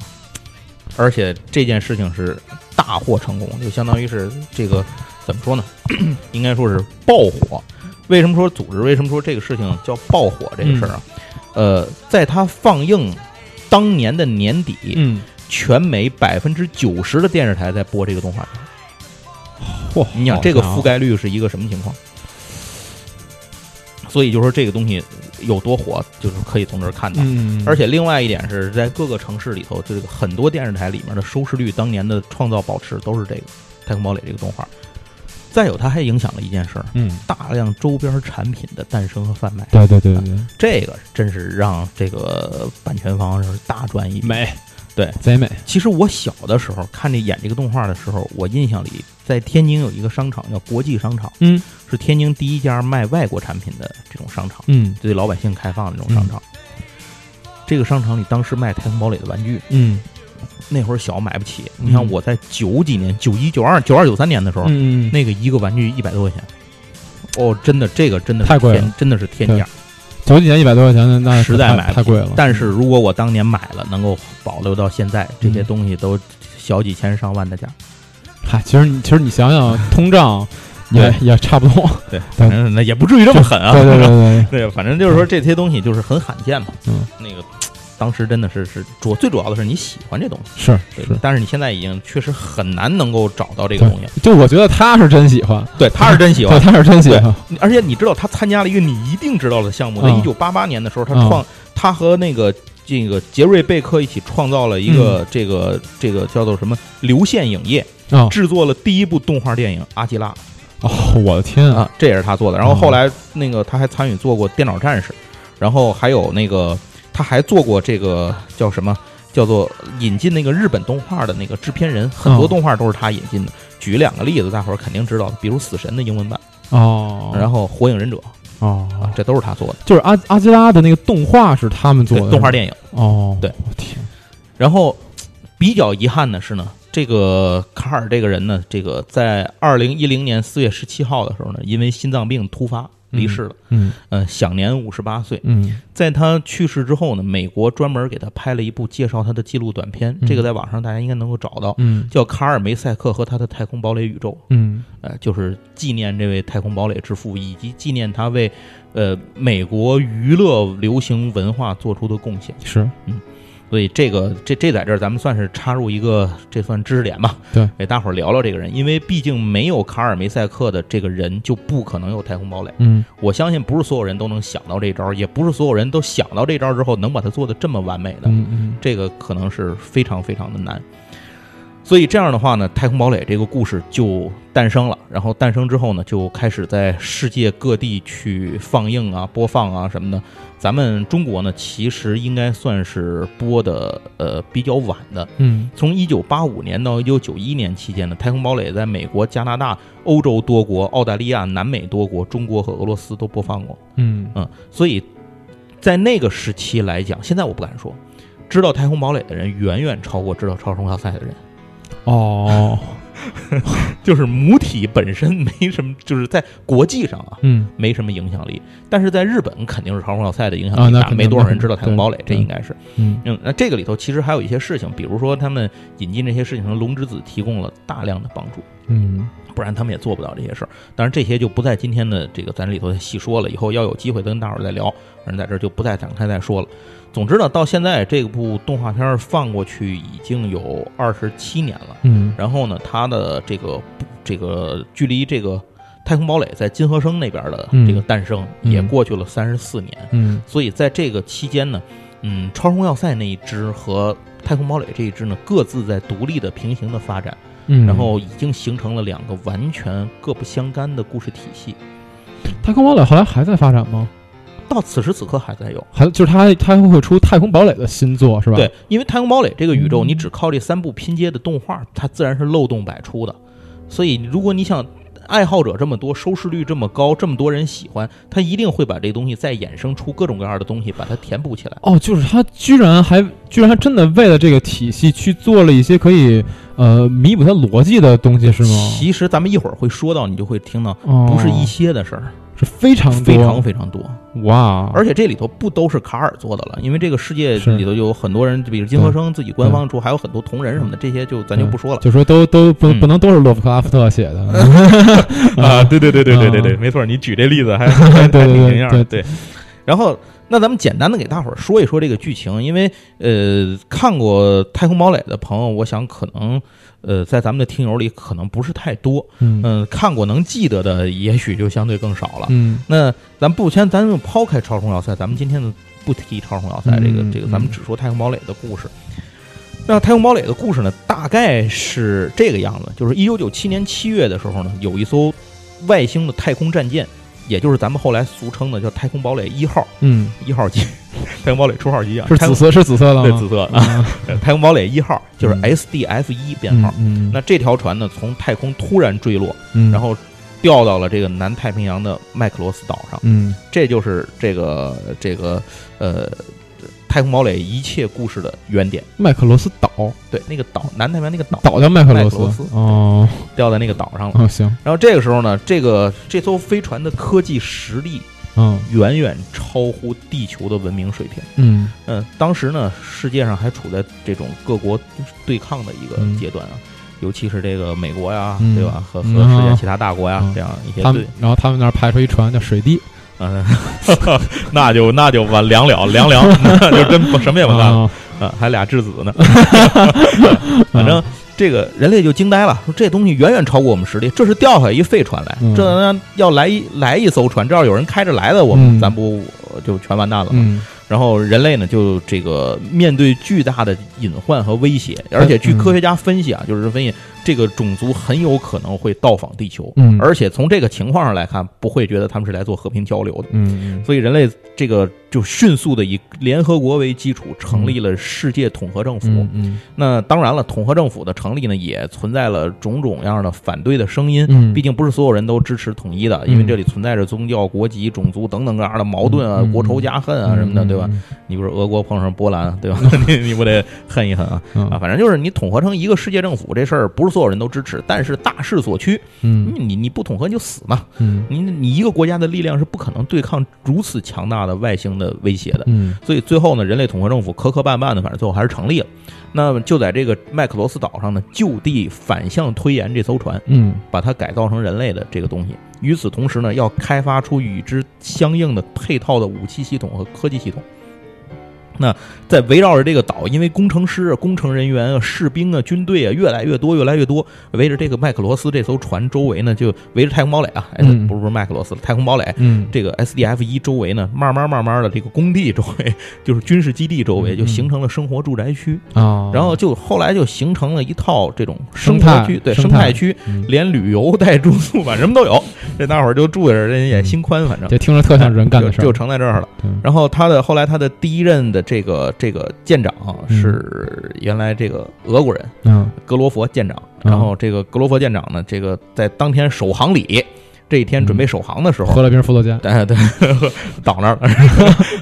而且这件事情是大获成功，就相当于是这个怎么说呢？应该说是爆火。为什么说组织？为什么说这个事情叫爆火这个事儿啊？呃，在它放映当年的年底，嗯，全美百分之九十的电视台在播这个动画片。嚯，你想这个覆盖率是一个什么情况？所以就说这个东西有多火，就是可以从这儿看到。嗯，而且另外一点是在各个城市里头，这个很多电视台里面的收视率，当年的创造保持都是这个《太空堡垒》这个动画。再有，它还影响了一件事儿，嗯，大量周边产品的诞生和贩卖。对对对对对，这个真是让这个版权方是大赚一笔。美，对，贼美，其实我小的时候看这演这个动画的时候，我印象里在天津有一个商场叫国际商场，嗯是天津第一家卖外国产品的这种商场，嗯对老百姓开放的那种商场。这个商场里当时卖《太空堡垒》的玩具，嗯那会儿小买不起。嗯你看我在九几年、九一、九二、九二、九三年的时候，嗯，那个一个玩具一百多块钱。哦，真的，这个真的是太贵了，真的是天价。九几年一百多块钱，那太实在买太贵了。但是如果我当年买了，能够保留到现在，这些嗯东西都小几千上万的价。嗨，其实你其实你想想，通胀 也对也差不多。对，反正那也不至于这么狠啊。对对对对，对，反正就是说这些东西就是很罕见嘛。嗯，那个当时真的是是主最主要的是你喜欢这东西，是是，但是你现在已经确实很难能够找到这个东西。就我觉得他是真喜欢，对，他是真喜，欢，他是真喜欢，而且你知道他参加了一个你一定知道的项目，在嗯一九八八年的时候，他嗯创他和那个这个杰瑞贝克一起创造了一个这个这个叫做什么流线影业，啊制作了第一部动画电影《阿基拉》哦，我的天啊，啊，这也是他做的。然后后来那个他还参与做过《电脑战士》，然后还有那个他还做过这个叫什么？叫做引进那个日本动画的那个制片人，很多哦动画都是他引进的。举两个例子，大伙儿肯定知道的，比如《死神》的英文版，哦，然后《火影忍者》哦。啊，，这都是他做的。就是阿阿基拉的那个动画是他们做的动画电影。哦，对。我天，然后比较遗憾的是呢，这个卡尔这个人呢，这个在二零一零年四月十七号的时候呢，因为心脏病突发离世了，嗯呃，享年五十八岁。嗯在他去世之后呢，美国专门给他拍了一部介绍他的纪录短片，嗯这个在网上大家应该能够找到，嗯叫《卡尔梅赛克和他的太空堡垒宇宙》。嗯呃，就是纪念这位太空堡垒之父，以及纪念他为呃美国娱乐流行文化做出的贡献。是，所以这个这这在这儿咱们算是插入一个这算知识点吧，对，给大伙儿聊聊这个人，因为毕竟没有卡尔梅塞克的这个人，就不可能有太空堡垒。嗯我相信不是所有人都能想到这招，也不是所有人都想到这招之后能把它做的这么完美的，嗯嗯这个可能是非常非常的难。所以这样的话呢，太空堡垒这个故事就诞生了。然后诞生之后呢，就开始在世界各地去放映啊、播放啊什么的。咱们中国呢，其实应该算是播的呃比较晚的。嗯从一九八五年到一九九一年期间呢，太空堡垒在美国、加拿大、欧洲多国、澳大利亚、南美多国、中国和俄罗斯都播放过。嗯嗯，所以在那个时期来讲，现在我不敢说，知道太空堡垒的人远远超过知道超声要塞的人。哦，就是母体本身没什么，就是在国际上啊嗯没什么影响力，但是在日本肯定是超声要塞的影啊响力大，没多少人知道太空堡垒，这应该是。嗯嗯，那这个里头其实还有一些事情，比如说他们引进这些事情，龙之子提供了大量的帮助。嗯不然他们也做不到这些事儿。当然，这些就不在今天的这个咱里头细说了，以后要有机会跟大伙儿再聊，反正在这儿就不再展开再说了。总之呢，到现在这部动画片儿放过去已经有二十七年了。嗯然后呢，它的这个这个距离这个太空堡垒在金和生那边的这个诞生嗯也过去了三十四年，嗯所以在这个期间呢，嗯，超空要塞那一支和太空堡垒这一支呢，各自在独立的平行的发展。嗯，然后已经形成了两个完全各不相干的故事体系。太空堡垒后来还在发展吗？到此时此刻还在有。还就是它它还会出太空堡垒的新作是吧？对，因为太空堡垒这个宇宙，嗯你只靠这三部拼接的动画，它自然是漏洞百出的。所以，如果你想爱好者这么多，收视率这么高，这么多人喜欢，他一定会把这东西再衍生出各种各样的东西，把它填补起来。哦，就是他居然还居然还真的为了这个体系去做了一些可以呃弥补它逻辑的东西是吗？其实咱们一会儿会说到，你就会听到，哦不是一些的事儿，是非常非常非常多。哇，而且这里头不都是卡尔做的了，因为这个世界里头有很多人，比如金和生自己官方出，还有很多同人什么的，这些就咱就不说了。就说都都不嗯不能都是洛夫克拉夫特写的 啊，对对对对对对对，啊没错，你举这例子还 还对对对挺形象的。对对，然后那咱们简单的给大伙儿说一说这个剧情，因为呃看过《太空堡垒》的朋友，我想可能呃在咱们的听友里可能不是太多，嗯嗯、看过能记得的也许就相对更少了。嗯那咱不先，咱就抛开超重要塞，咱们今天呢不提超重要塞这个、嗯这个，咱们嗯只说太空堡垒的故事。那太空堡垒的故事呢，大概是这个样子，就是一九九七年七月的时候呢，有一艘外星的太空战舰，也就是咱们后来俗称的叫太空堡垒一号嗯，一号机，太空堡垒初号机啊，是紫色是紫色的吗？对紫色的，啊，太空堡垒一号就是嗯 SDF 一编号。嗯，那这条船呢，从太空突然坠落，嗯然后掉到了这个南太平洋的麦克罗斯岛上。嗯这就是这个这个呃太空堡垒一切故事的原点。麦克罗斯岛对，那个岛南太平洋那个岛岛叫麦克罗斯罗斯哦掉在那个岛上了。哦行然后这个时候呢，这个这艘飞船的科技实力嗯远远超乎地球的文明水平。嗯嗯，当时呢，世界上还处在这种各国对抗的一个嗯阶段啊。尤其是这个美国呀，嗯对吧？和和嗯世界其他大国呀，嗯这样一些对他们，然后他们那儿派出一船叫水滴，嗯，那就那就完凉了，凉凉，那 就真不什么也不干了啊啊，还俩质子呢。反正这个人类就惊呆了，说这东西远远超过我们实力，这是掉下来一废船来，嗯这要来一来一艘船，这要有人开着来的，我们嗯咱不就全完蛋了吗？嗯然后人类呢，就这个面对巨大的隐患和威胁，而且据嗯科学家分析啊，就是分析这个种族很有可能会到访地球，嗯而且从这个情况上来看，不会觉得他们是来做和平交流的。嗯所以人类这个就迅速的以联合国为基础成立了世界统合政府。嗯嗯那当然了，统合政府的成立呢，也存在了种种样的反对的声音。嗯，毕竟不是所有人都支持统一的，因为这里存在着宗教、国籍、种族等等各样的矛盾啊、嗯国仇家恨啊什么的，对吧？？你比如俄国碰上波兰，对吧？你你不得恨一恨啊嗯啊！反正就是你统合成一个世界政府这事儿，不是所有人都支持，但是大势所趋，嗯你你不统合你就死嘛！嗯你你一个国家的力量是不可能对抗如此强大的外星的威胁的。嗯所以最后呢，人类统合政府磕磕绊绊的，反正最后还是成立了。那么就在这个麦克罗斯岛上呢，就地反向推演这艘船，嗯把它改造成人类的这个东西。与此同时呢，要开发出与之相应的配套的武器系统和科技系统。那在围绕着这个岛，因为工程师啊、工程人员啊、士兵啊、军队啊越来越多、越来越多，围着这个麦克罗斯这艘船周围呢，就围着太空堡垒啊，哎，嗯。不是不是麦克罗斯，太空堡垒，嗯。这个 SDF 一周围呢，慢慢慢慢的这个工地周围，就是军事基地周围，嗯就形成了生活住宅区，啊，然后就后来就形成了一套这种生态区，对生态区，嗯。连旅游带住宿，反正什么都有。这大伙儿就住在这儿，人也心宽，反正。就听着特像人干的事儿，就就成在这儿了。然后他的后来他的第一任的这个这个舰长嗯。是原来这个俄国人嗯。格罗佛舰长，嗯。然后这个格罗佛舰长呢，这个在当天首航礼这一天准备首航的时候，喝了瓶伏特加，对 对，倒那儿了。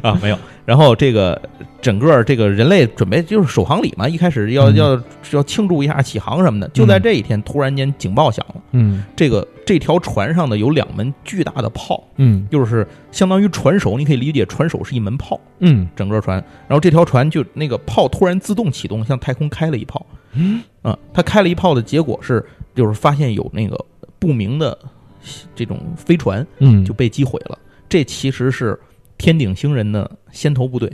啊，没有。然后这个整个这个人类准备就是首航礼嘛，一开始要嗯。要要庆祝一下起航什么的，就在这一天突然间警报响了，嗯。这个这条船上呢有两门巨大的炮，嗯。就是相当于船首，你可以理解船首是一门炮，嗯。整个船，然后这条船就那个炮突然自动启动，向太空开了一炮，嗯。啊，它开了一炮的结果是就是发现有那个不明的这种飞船。嗯，就被击毁了。这其实是天顶星人的先头部队，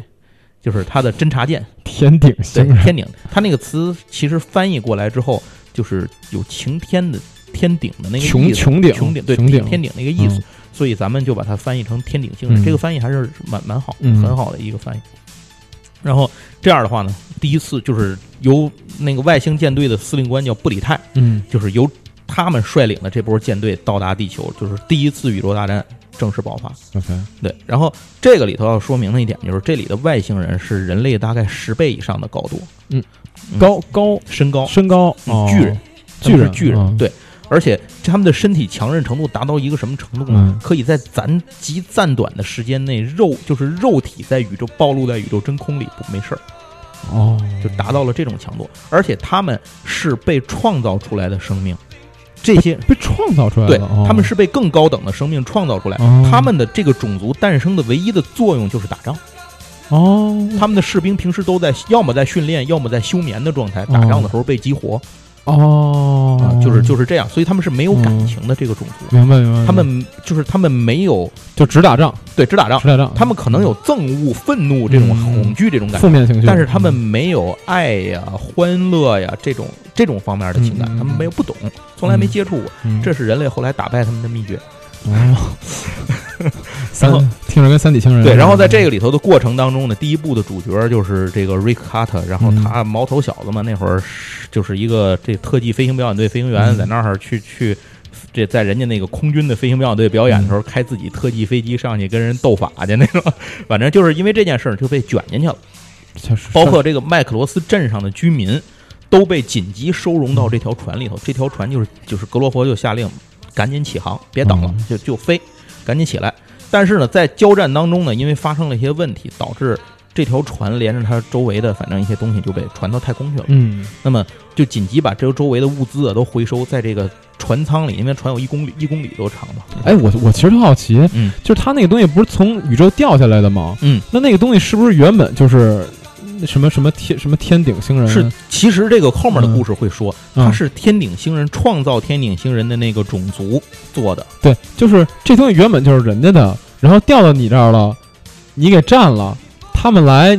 就是他的侦察舰。天顶星，人，天顶，他那个词其实翻译过来之后，就是有晴天的天顶的那个意思。穹穹顶穹顶对穹顶天顶那个意思，嗯所以咱们就把它翻译成天顶星人。嗯这个翻译还是蛮蛮好，嗯很好的一个翻译。然后这样的话呢，第一次就是由那个外星舰队的司令官叫布里泰，嗯就是由他们率领的这波舰队到达地球，就是第一次宇宙大战正式爆发。，OK，对，然后这个里头要说明的一点就是，这里的外星人是人类大概十倍以上的高度，嗯高高身高，身高巨人，巨人巨人，嗯。对，而且他们的身体强韧程度达到一个什么程度呢？嗯。可以在暂极暂短的时间内，肉就是肉体在宇宙暴露在宇宙真空里不没事儿，哦，就达到了这种强度，而且他们是被创造出来的生命，这些被创造出来对的，哦。他们是被更高等的生命创造出来，哦。他们的这个种族诞生的唯一的作用就是打仗。哦，他们的士兵平时都在要么在训练，要么在休眠的状态，打仗的时候被激活。哦。啊，，就是就是这样，所以他们是没有感情的这个种族，明白明白，他们就是他们没有就只打仗，对只打仗。只，打仗，他们可能有憎恶、愤怒这种嗯恐惧这种感觉，负面情绪，但是他们没有爱呀、欢乐呀这种这种方面的情感，他们没有不懂，从来没接触过，嗯这是人类后来打败他们的秘诀。哦，三然后听着跟三体星人对，然后在这个里头的过程当中呢，第一部的主角就是这个 Rick Carter，然后嗯他毛头小子嘛，那会儿是就是一个这特技飞行表演队飞行员，嗯在那儿去去。这在人家那个空军的飞行表演队表演的时候，开自己特技飞机上去跟人斗法去那种，反正就是因为这件事儿就被卷进去了。确实包括这个麦克罗斯镇上的居民都被紧急收容到这条船里头。这条船就是就是格罗佛就下令赶紧起航，别等了，嗯就就飞，赶紧起来。但是呢，在交战当中呢，因为发生了一些问题，导致这条船连着它周围的反正一些东西就被传到太空去了。嗯那么就紧急把这周围的物资啊都回收在这个船舱里，因为船有一公里一公里多长嘛。哎，我我其实特好奇，嗯就是它那个东西不是从宇宙掉下来的吗？嗯，那那个东西是不是原本就是什么什么天什么天顶星人？是，其实这个后面的故事会说，嗯它是天顶星人创造天顶星人的那个种族做的。对，就是这东西原本就是人家的，然后掉到你这儿了，你给占了，他们来，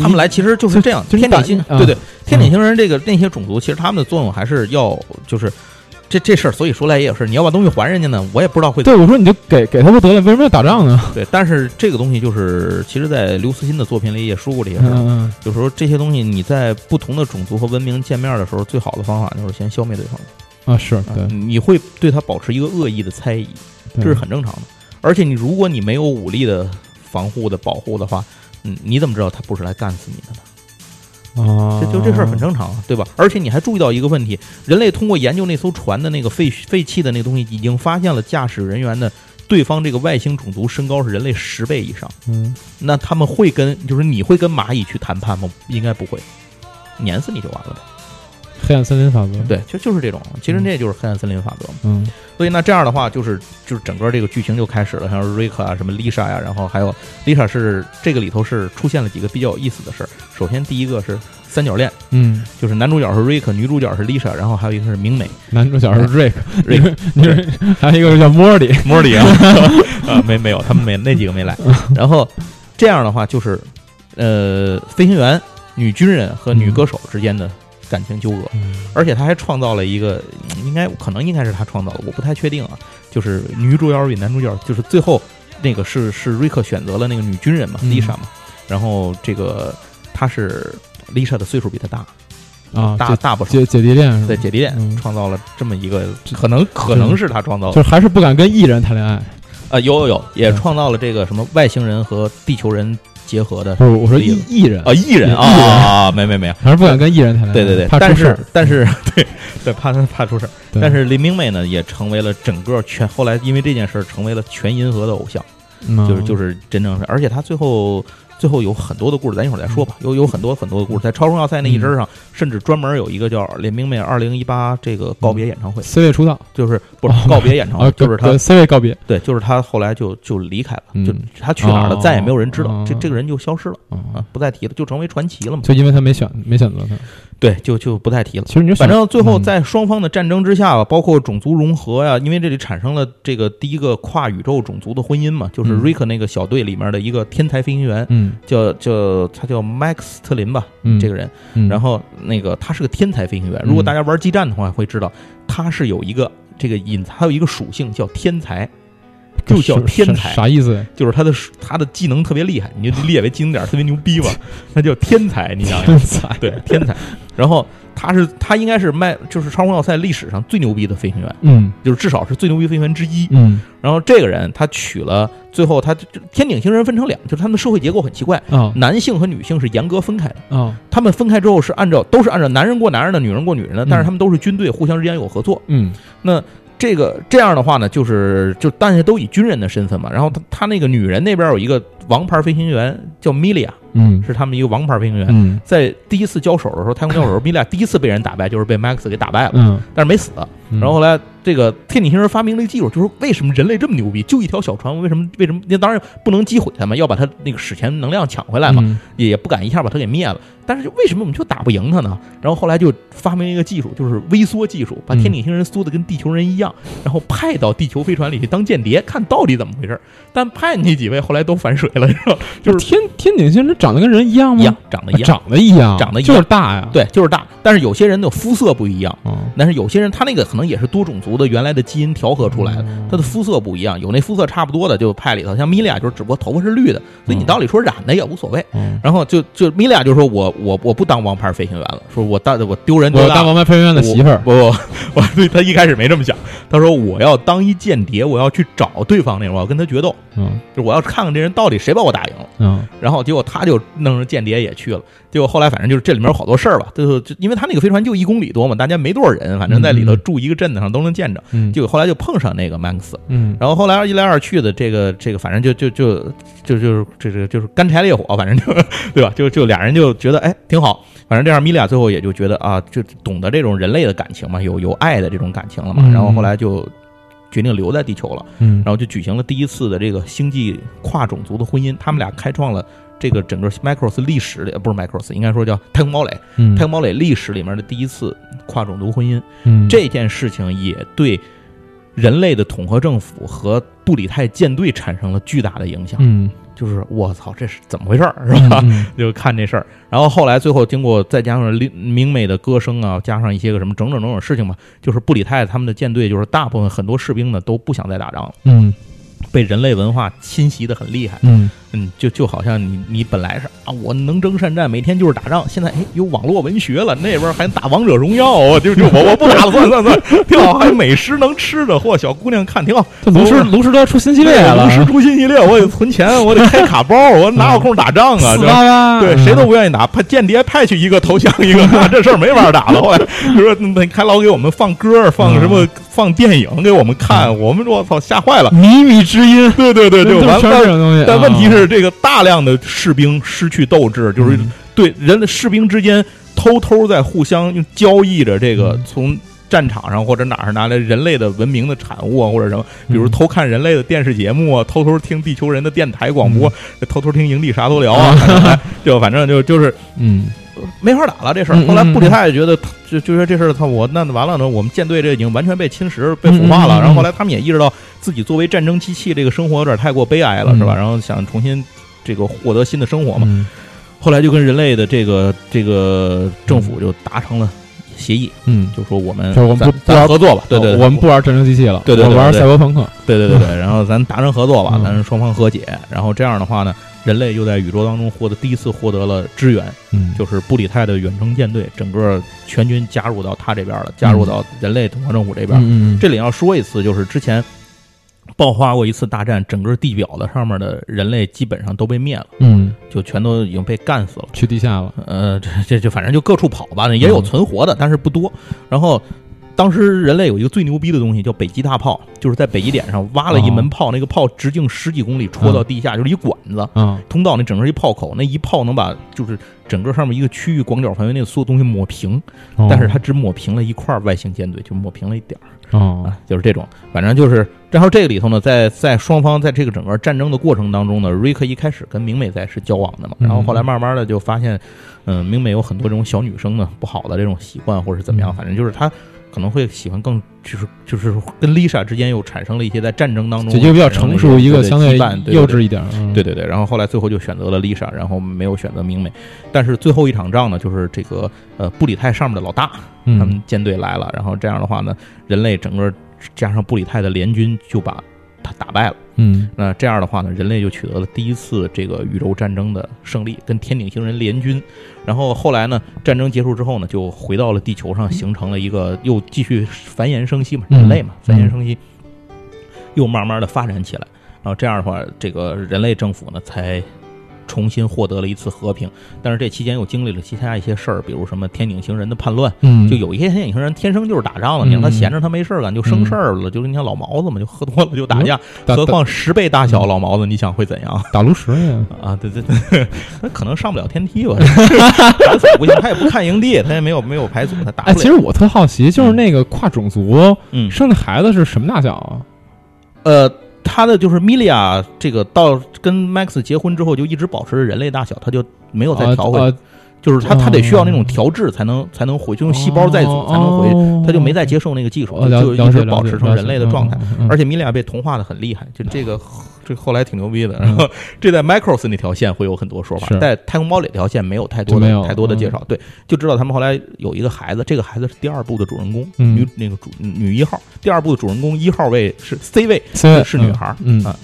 他们来其实就是这样，就是天顶星，打对对，天顶星人这个那些种族，其实他们的作用还是要就是这这事儿，所以说来也有事，你要把东西还人家呢，我也不知道会对我说你就给给他不得了，为什么要打仗呢？对，但是这个东西就是，其实，在刘慈欣的作品里也说过这些事儿。嗯有时候这些东西你在不同的种族和文明见面的时候，最好的方法就是先消灭对方。嗯啊，是啊对，你会对他保持一个恶意的猜疑，这是很正常的。而且你如果你没有武力的防护的保护的话，嗯，你怎么知道他不是来干死你的呢？啊，这就这事儿很正常啊，对吧？而且你还注意到一个问题，人类通过研究那艘船的那个废废弃的那个东西，已经发现了驾驶人员的对方这个外星种族身高是人类十倍以上。嗯，那他们会跟就是你会跟蚂蚁去谈判吗？应该不会，碾死你就完了呗。黑暗森林法则，，对，就就是这种，其实这就是黑暗森林法则嘛。嗯。所以那这样的话，就是就是整个这个剧情就开始了，像瑞克啊、什么丽莎呀，然后还有丽莎是这个里头是出现了几个比较有意思的事儿。首先第一个是三角恋，嗯，就是男主角是瑞克，女主角是丽莎，然后还有一个是明美，男主角是瑞克，瑞克 还有一个叫莫里，莫里啊，啊没没有，他们没那几个没来。然后这样的话就是，呃，飞行员、女军人和女歌手之间的感情纠葛。而且他还创造了一个，嗯应该可能应该是他创造的，我不太确定啊。就是女主角与男主角，就是最后那个是是瑞克选择了那个女军人嘛，嗯丽莎嘛。然后这个他是丽莎的岁数比他大，啊，大姐大不少。姐姐弟恋是吧？对姐弟恋嗯创造了这么一个，可能可能是他创造的就是还是不敢跟艺人谈恋爱。啊，有有有，也嗯创造了这个什么外星人和地球人结合的不是，我说艺艺人。啊，艺人艺人。啊，没没没。有，还是不敢跟艺人谈恋爱。对对对，但是怕出事儿。但是 对对，怕他怕出事儿。但是林明美呢，也成为了整个全后来因为这件事儿成为了全银河的偶像，嗯。就是就是真正是，而且他最后最后有很多的故事，咱一会儿再说吧，有有很多很多的故事，在超荣要赛那一支上，甚至专门有一个叫联名妹二零一八这个告别演唱会，C 位出道。就是不是告别演唱啊会，，就是他跟 C 位告别。对，就是他后来就就离开了，嗯。就他去哪儿了，哦再也没有人知道，这哦。这个人就消失了啊啊，，不再提了，就成为传奇了嘛。就因为他没选没选择他。对，就就不再提了。其实反正最后嗯在双方的战争之下吧，包括种族融合呀，因为这里产生了这个第一个跨宇宙种族的婚姻嘛，就是嗯瑞克那个小队里面的一个天才飞行员，嗯叫叫他叫麦克斯特林吧，嗯，这个人。嗯，然后那个他是个天才飞行员，如果大家玩激战的话会知道，他是有一个这个隐他有一个属性叫天才，就叫天才啥啥意思？就是他的他的技能特别厉害，你就列为技能点特别牛逼吧，那叫天才，你想想。天才。对，天才。然后他是他应该是麦就是超空要塞历史上最牛逼的飞行员，嗯就是至少是最牛逼飞行员之一。嗯然后这个人他娶了，最后他就天顶星人分成两，就是他们的社会结构很奇怪，啊男性和女性是严格分开的。啊他们分开之后是按照都是按照男人过男人的，女人过女人的，但是他们都是军队，互相之间有合作。嗯那这个这样的话呢，就是就但是都以军人的身份嘛。然后他他那个女人那边有一个王牌飞行员叫米利亚，嗯是他们一个王牌飞行员。嗯在第一次交手的时候，太空交手的时候，米利亚第一次被人打败，就是被 Max 给打败了，嗯，但是没死。嗯然后后来，这个天顶星人发明了一个技术，就是为什么人类这么牛逼，就一条小船，为什么为什么？那当然不能击毁它嘛，要把它那个史前能量抢回来嘛，嗯也不敢一下把它给灭了。但是就为什么我们就打不赢它呢？然后后来就发明一个技术，就是微缩技术，把嗯天顶星人缩的跟地球人一样，然后派到地球飞船里去当间谍，看到底怎么回事。但派那几位后来都反水了，是吧？就是天天顶星人长得跟人一样吗？一样，长得一样，长得一样，长得一样就是大呀。对，就是大。但是有些人的肤色不一样。嗯，但是有些人他那个可能也是多种族的原来的基因调和出来的，嗯他的肤色不一样，有那肤色差不多的就派里头，像米利亚就是只不过头发是绿的，所以你嗯道理说染的也无所谓。嗯然后就就米利亚就说我我我不当王牌飞行员了，说我当我丢人我要丢大当王牌飞行员的媳妇儿。不不，我对 他一开始没这么想，他说我要当一间谍，我要去找对方那种，我要跟他决斗，嗯就我要看看这人到底谁把我打赢了。嗯然后结果他就弄着间谍也去了，结果后来反正就是这里面有好多事儿吧，就就因为他那个飞船就一公里多嘛，大家没多少人，反正在里头嗯住一个镇子上都能见着。嗯，结果后来就碰上那个 Max，嗯然后后来一来二去的，这个这个反正就就就就就是这这就是干柴烈火，反正就对吧？就就俩人就觉得哎挺好，反正这样米利亚最后也就觉得啊，就懂得这种人类的感情嘛，有有爱的这种感情了嘛，嗯然后后来就决定留在地球了。嗯，然后就举行了第一次的这个星际跨种族的婚姻，他们俩开创了这个整个 Macross 历史里，呃不是 Macross，应该说叫太空堡垒，嗯太空堡垒历史里面的第一次跨种族婚姻。嗯这件事情也对人类的统合政府和布里泰舰队产生了巨大的影响。嗯，就是我操，这是怎么回事儿，是吧？嗯 就看这事儿。然后后来最后经过再加上明明美的歌声啊，加上一些个什么整整种种事情吧，就是布里泰他们的舰队，就是大部分很多士兵呢都不想再打仗了，嗯被人类文化侵袭的很厉害。嗯嗯，就就好像你你本来是啊，我能征善战，每天就是打仗，现在哎有网络文学了，那边还打王者荣耀啊，就就我我不打了，算算算，挺好，还有美食能吃的，嚯，小姑娘看挺好。这炉石我炉石都要出新系列了炉，石出新系列，我得存钱，我得开卡包，我哪有空打仗啊？四对对，谁都不愿意打，派间谍派去一个投降一个，那 这事儿没法打了。后来就说那还老给我们放歌，放什么放电影给我们看，我们我操吓坏了。靡靡之音，对对对，就完全是这。种东西。但问题啊是，这个大量的士兵失去斗志，就是嗯。对人的士兵之间偷偷在互相交易着这个嗯。从战场上或者哪儿拿来人类的文明的产物啊，或者什么，比如嗯。偷看人类的电视节目啊，偷偷听地球人的电台广嗯。播，偷偷听营地啥都聊啊，反正就反正就就是嗯没法打了这事儿。嗯。后来嗯布里泰觉得就就说这事儿他我那完了呢，我们舰队这已经完全被侵蚀、被腐化了。然后后来他们也意识到自己作为战争机器，这个生活有点太过悲哀了，嗯。是吧？然后想重新这个获得新的生活嘛。嗯。后来就跟人类的这个这个政府就达成了协议，嗯，就说我们就是我们不不玩合作吧，对对，对。我们不玩战争机器了，对对玩赛博朋克。对对对对，然后咱达成合作吧，嗯。咱双方和解，然后这样的话呢，人类又在宇宙当中获得第一次获得了支援，嗯，就是布里泰的远征舰队，整个全军加入到他这边了，加入到人类统合政府这边。嗯嗯这里要说一次，就是之前爆发过一次大战，整个地表的上面的人类基本上都被灭了，嗯，就全都已经被干死了。去地下了。呃，这这就反正就各处跑吧，也有存活的，但是不多。然后。当时人类有一个最牛逼的东西叫北极大炮，就是在北极点上挖了一门炮，那个炮直径十几公里，戳到地下，就是一管子，啊，通道那整个一炮口，那一炮能把就是整个上面一个区域广角范围内的所有东西抹平，哦。但是它只抹平了一块外星舰队，就抹平了一点儿哦。啊，就是这种，反正就是，然后这个里头呢，在在双方在这个整个战争的过程当中呢，瑞克一开始跟明美在是交往的嘛，嗯。然后后来慢慢的就发现，嗯，明美有很多这种小女生呢不好的这种习惯或者是怎么样，嗯。反正就是她可能会喜欢更就是就是跟 Lisa 之间又产生了一些在战争当中就一个比较成熟，一个相对幼稚一点。嗯对对对，然后后来最后就选择了 Lisa，，然后没有选择明美。但是最后一场仗呢，就是这个呃布里泰上面的老大，他们嗯舰队来了，然后这样的话呢，人类整个加上布里泰的联军就把他打败了。嗯那这样的话呢，人类就取得了第一次这个宇宙战争的胜利，跟天顶星人联军。然后后来呢，战争结束之后呢，就回到了地球上，形成了一个又继续繁衍生息嘛，嗯人类嘛，繁衍生息，又慢慢的发展起来。然后这样的话，这个人类政府呢才重新获得了一次和平。但是这期间又经历了其他一些事儿，比如什么天顶星人的叛乱，嗯，就有一些天顶星人天生就是打仗的，嗯。你让他闲着他没事儿干就生事儿了，就是你像老毛子嘛，就喝多了就打架，何况十倍大小老毛子，你想会怎样？打炉石呀。啊？对对对，他 可能上不了天梯吧，打组不行，他也不看营地，他也没有没有排组，他打哎，其实我特好奇，就是那个跨种族嗯。生的孩子是什么大小啊？呃，他的就是米利亚这个到跟 Max 结婚之后就一直保持着人类大小，他就没有再调回，啊就是他他得需要那种哦调制才能才能回，就用细胞再组才能回，哦他就没再接受那个技术，就一直保持成人类的状态。而且米利亚被同化的很厉害，就这个这后来挺牛逼的。嗯。然后这在 Macross 那条线会有很多说法是，在太空堡垒这条线没有太多的太多的介绍。对，就知道他们后来有一个孩子，这个孩子是第二部的主人公，嗯。女那个主女一号，第二部的主人公一号位是 C 位，是是女孩儿嗯。啊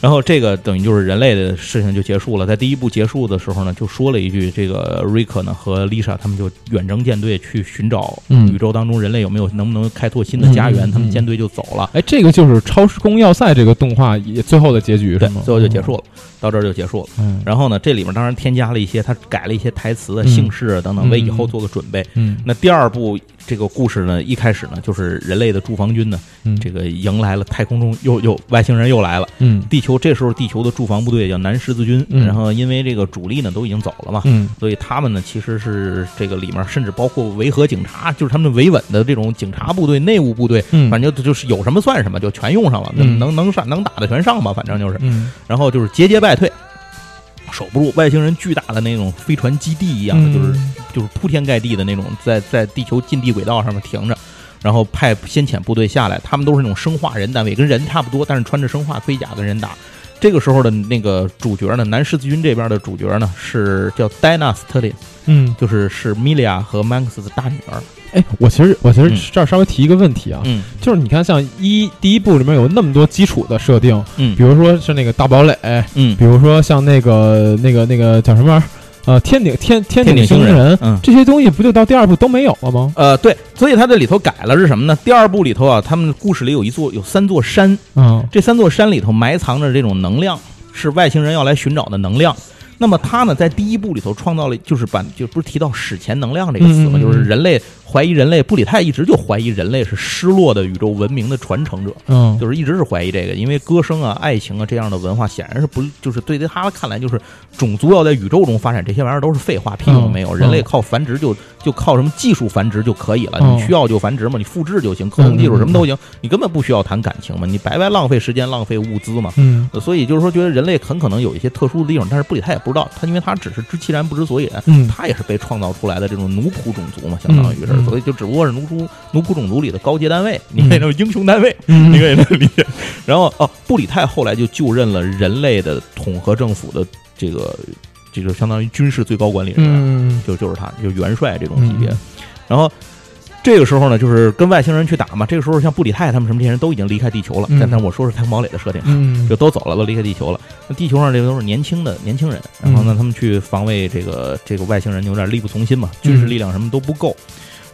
然后这个等于就是人类的事情就结束了。在第一部结束的时候呢，就说了一句：“这个瑞克呢和丽莎他们就远征舰队去寻找嗯宇宙当中人类有没有能不能开拓新的家园。嗯嗯嗯他们舰队就走了。哎，这个就是《超时空要塞》这个动画也最后的结局对是吗？，最后就结束了，到这儿就结束了。嗯。然后呢，这里面当然添加了一些，他改了一些台词啊、嗯姓氏啊等等，嗯为以后做个准备。嗯那第二部这个故事呢，一开始呢，就是人类的驻防军呢，嗯，这个迎来了太空中又又外星人又来了。嗯。地球这时候地球的驻防部队叫南十字军，嗯。然后因为这个主力呢都已经走了嘛，嗯。所以他们呢其实是这个里面甚至包括维和警察，就是他们维稳的这种警察部队、内务部队，嗯，反正就就是有什么算什么，就全用上了，嗯。能能上能打的全上吧，反正就是，嗯。然后就是节节败退。守不住外星人巨大的那种飞船基地一样的，就是嗯就是铺天盖地的那种，在在地球近地轨道上面停着，然后派先遣部队下来，他们都是那种生化人单位，跟人差不多，但是穿着生化盔甲跟人打。这个时候的那个主角呢，南十字军这边的主角呢是叫戴娜斯特林，嗯，就是是米利亚和曼克斯的大女儿。哎，我其实我其实嗯这儿稍微提一个问题啊，嗯就是你看像一第一部里面有那么多基础的设定，嗯比如说是那个大堡垒，嗯比，如说像那个那个那个叫什么玩意儿，呃，天顶天天天顶星星人嗯这些东西不就到第二部都没有了吗？呃，对，所以它这里头改了是什么呢？第二部里头啊，他们故事里有一座有三座山，嗯这三座山里头埋藏着这种能量，是外星人要来寻找的能量。那么他呢，在第一部里头创造了，就是把就不是提到史前能量这个词吗？嗯嗯嗯就是人类怀疑人类，布里泰一直就怀疑人类是失落的宇宙文明的传承者，嗯，就是一直是怀疑这个，因为歌声啊、爱情啊这样的文化显然是不，就是对于他看来，就是种族要在宇宙中发展，这些玩意儿都是废话，屁用都没有。嗯。人类靠繁殖就就靠什么技术繁殖就可以了，嗯你需要就繁殖嘛，你复制就行，克隆技术什么都行，你根本不需要谈感情嘛，你白白浪费时间、浪费物资嘛。嗯。所以就是说，觉得人类很可能有一些特殊的地方，但是布里泰也不知道，他因为他只是知其然不知所以然，嗯。他也是被创造出来的这种奴仆种族嘛，相当于是，所以就只不过是奴仆奴仆种族里的高阶单位，你可以说英雄单位，嗯你可以理解。然后哦，布里泰后来就就任了人类的统合政府的这个这个相当于军事最高管理人员，嗯就就是他，就元帅这种级别。嗯然后这个时候呢，就是跟外星人去打嘛。这个时候像布里泰他们什么这些人都已经离开地球了，嗯但但我说是太空堡垒的设定，嗯就都走了，都离开地球了。那地球上这个都是年轻的年轻人，然后呢，嗯他们去防卫这个这个外星人，有点力不从心嘛，军事力量什么都不够。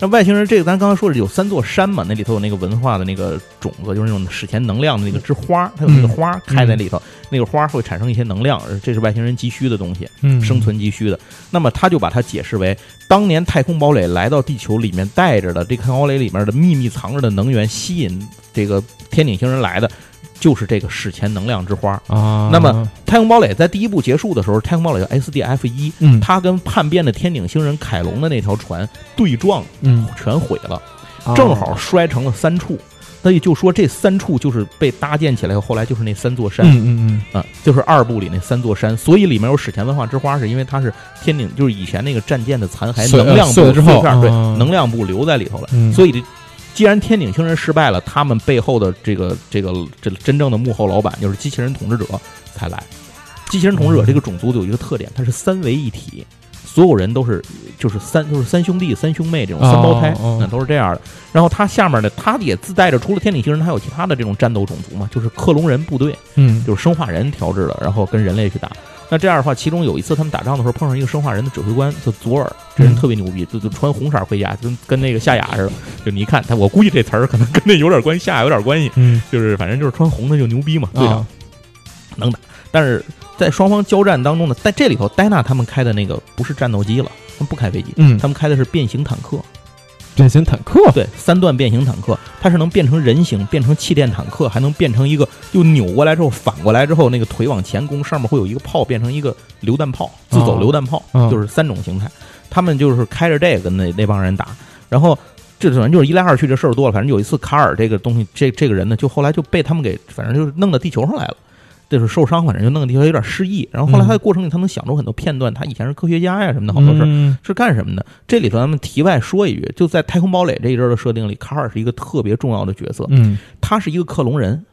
那外星人这个，咱刚才说的有三座山嘛，那里头有那个文化的那个种子，就是那种史前能量的那个之花，它有那个花开在里头，那个花会产生一些能量，这是外星人急需的东西，嗯生存急需的。那么他就把它解释为，当年太空堡垒来到地球里面带着的这个太空堡垒里面的秘密藏着的能源，吸引这个天顶星人来的，就是这个史前能量之花。啊，那么太空堡垒在第一部结束的时候，太空堡垒叫 SDF 一，嗯它跟叛变的天顶星人凯龙的那条船对撞，嗯全毁了，啊正好摔成了三处。所以就说这三处就是被搭建起来，后来就是那三座山。嗯嗯啊，就是二部里那三座山，所以里面有史前文化之花，是因为它是天顶，就是以前那个战舰的残骸，能量部碎了之后片儿对，啊能量部留在里头了。嗯，所以，既然天顶星人失败了，他们背后的这个这个这真正的幕后老板就是机器人统治者才来。机器人统治者这个种族有一个特点，它是三维一体，所有人都是就是三就是三兄弟、三兄妹这种三胞胎，那都是这样的。然后他下面呢，他也自带着除了天体星人，还有其他的这种战斗种族嘛，就是克隆人部队。嗯就是生化人调制的，然后跟人类去打。那这样的话，其中有一次他们打仗的时候碰上一个生化人的指挥官，叫佐尔，这人嗯特别牛逼，就就穿红色盔甲，跟跟那个夏雅似的。就你一看他，我估计这词儿可能跟那有点关系，夏雅有点关系，嗯就是反正就是穿红的就牛逼嘛，队长、啊能打。但是在双方交战当中呢，在这里头，戴娜他们开的那个不是战斗机了，他们不开飞机，嗯他们开的是变形坦克。变形坦克对，三段变形坦克，它是能变成人形，变成气垫坦克，还能变成一个又扭过来之后反过来之后，那个腿往前攻，上面会有一个炮变成一个榴弹炮，自走榴弹炮，嗯就是三种形态。他们就是开着这个跟那那帮人打，然后这反正就是一来二去这事儿多了。反正有一次卡尔这个东西，这这个人呢，就后来就被他们给反正就是弄到地球上来了。就是受伤，反正就那个地方有点失忆。然后后来他的过程里，他能想出很多片段。他以前是科学家呀什么的，好多事是干什么的？这里头咱们题外说一句，就在太空堡垒这一阵儿的设定里，卡尔是一个特别重要的角色，嗯他是一个克隆人，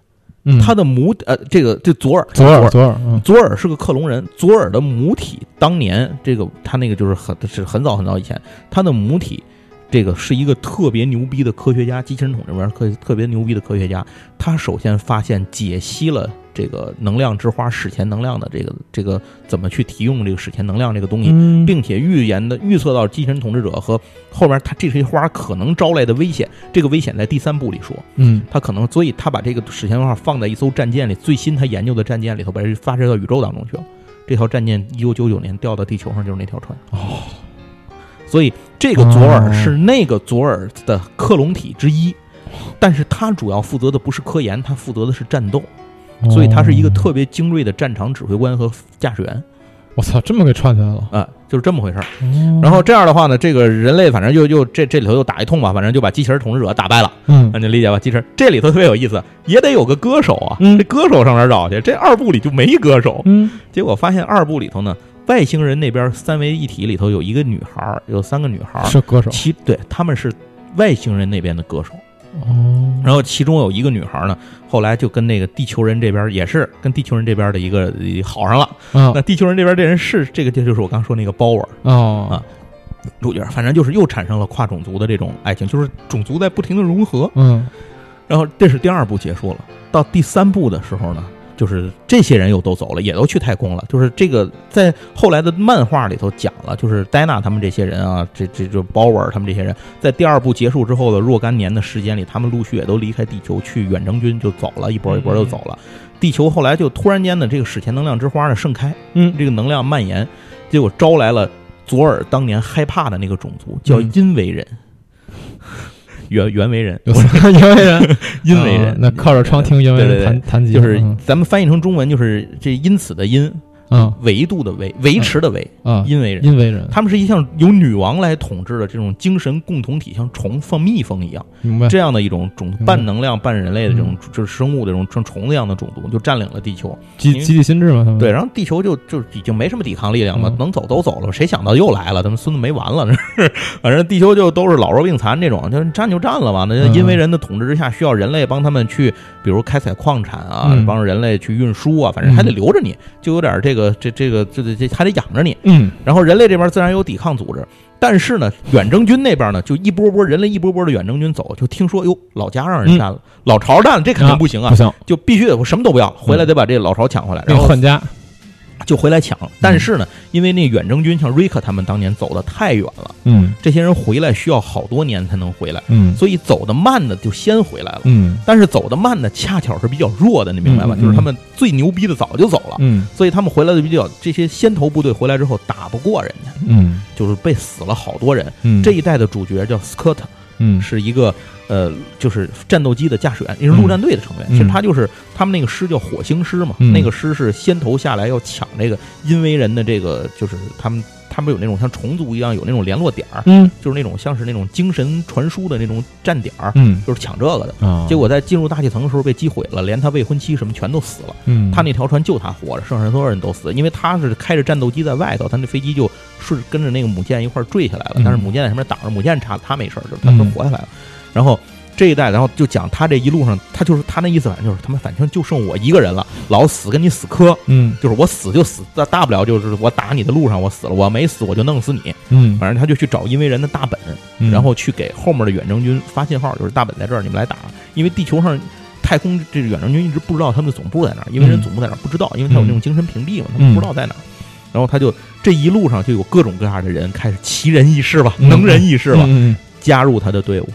嗯，他的母呃，这个这左耳，左耳左耳左耳是个克隆人，左耳的母体当年这个他那个就是很是很早很早以前，他的母体这个是一个特别牛逼的科学家，机器人统这边科特别牛逼的科学家，他首先发现解析了这个能量之花史前能量的这个这个怎么去提用这个史前能量这个东西，嗯。并且预言的预测到机器人统治者和后面他这些花可能招来的危险，这个危险在第三部里说，嗯。他可能所以他把这个史前文化放在一艘战舰里，最新他研究的战舰里头，把这发射到宇宙当中去了。这条战舰一九九九年掉到地球上就是那条船。哦，所以这个佐尔哦。是那个左耳的克隆体之一，但是他主要负责的不是科研，他负责的是战斗，所以他是一个特别精锐的战场指挥官和驾驶员我操，这么给串起来了。啊，就是这么回事儿。然然后这样的话呢，这个人类反正就就这这里头又打一通吧，反正就把机器人统治者打败了，嗯那你理解吧？机器人这里头特别有意思，也得有个歌手啊，嗯这歌手上哪儿找去？这二部里就没歌手，嗯结果发现二部里头呢，外星人那边三维一体里头有一个女孩儿，有三个女孩儿，是歌手其对他们是外星人那边的歌手。哦，然后其中有一个女孩呢，后来就跟那个地球人这边也是跟地球人这边的一个呃好上了。哦那地球人这边这人是这个，就就是我刚说那个鲍尔哦啊主角，反正就是又产生了跨种族的这种爱情，就是种族在不停的融合。嗯然后这是第二部结束了，到第三部的时候呢，就是这些人又都走了，也都去太空了。就是这个在后来的漫画里头讲了，就是戴娜他们这些人啊，这这就鲍尔他们这些人，在第二部结束之后的若干年的时间里，他们陆续也都离开地球，去远征军就走了，一波一波就走了。地球后来就突然间的这个史前能量之花呢盛开，嗯这个能量蔓延，结果招来了左耳当年害怕的那个种族，叫嗯因为人。原原为人，有 原为人，因为人。啊，那靠着窗听原为人弹弹吉，就是嗯。咱们翻译成中文就是这因此的因，嗯维度的维，维持的维，啊，因为人。因为人，他们是一项由女王来统治的这种精神共同体，像虫放蜜蜂一样，明白？这样的一种种半能量半人类的这种就是生物的这种像虫子一样的种族，就占领了地球。集集体心智嘛，对，然后地球就就已经没什么抵抗力量了，嗯能走都走了，谁想到又来了？他们孙子没完了，这 是，反正地球就都是老弱病残这种，就是占就占了吧。那嗯因为人的统治之下，需要人类帮他们去，比如开采矿产啊，嗯帮人类去运输啊，反正还得留着你，就有点这个这这个这这这还得养着你。嗯。然后人类这边自然有抵抗组织，但是呢，远征军那边呢，就一波波人类一波波的远征军走，就听说哟老家让人占了，老巢占了，这肯定不行啊不，行，就必须得我什么都不要，回来得把这老巢抢回来，然后换家，就回来抢。但是呢，因为那远征军像瑞克他们当年走的太远了，嗯。这些人回来需要好多年才能回来，嗯。所以走的慢的就先回来了。嗯。但是走的慢的恰巧是比较弱的，你明白吧？就是他们最牛逼的早就走了，嗯。所以他们回来的比较这些先头部队回来之后打不过人家，嗯。就是被死了好多人。嗯，这一代的主角叫斯科特，嗯是一个呃，就是战斗机的驾驶员，也是陆战队的成员。嗯其实他就是他们那个师叫火星师嘛，嗯那个师是先头下来要抢这个因为人的这个，就是他们他们有那种像虫族一样有那种联络点儿，嗯就是那种像是那种精神传输的那种站点儿，嗯就是抢这个的。啊，结果在进入大气层的时候被击毁了，连他未婚妻什么全都死了。嗯他那条船就他活着，剩下所有人都死，因为他是开着战斗机在外头，他那飞机就顺跟着那个母舰一块儿坠下来了。嗯但是母舰在上面挡着，母舰差了，他没事儿，就是他是嗯活下来了。然后这一代，然后就讲他这一路上，他就是他那意思，反正就是他们反正就剩我一个人了，老死跟你死磕，嗯就是我死就死，大大不了就是我打你的路上我死了，我没死我就弄死你。嗯，反正他就去找因为人的大本，嗯然后去给后面的远征军发信号，就是大本在这儿，你们来打。因为地球上太空这个远征军一直不知道他们的总部在哪儿，因为人嗯总部在哪儿不知道，因为他有那种精神屏蔽嘛，他们不知道在哪儿。然后他就这一路上就有各种各样的人开始奇人异事吧，嗯能人异事吧，嗯加入他的队伍，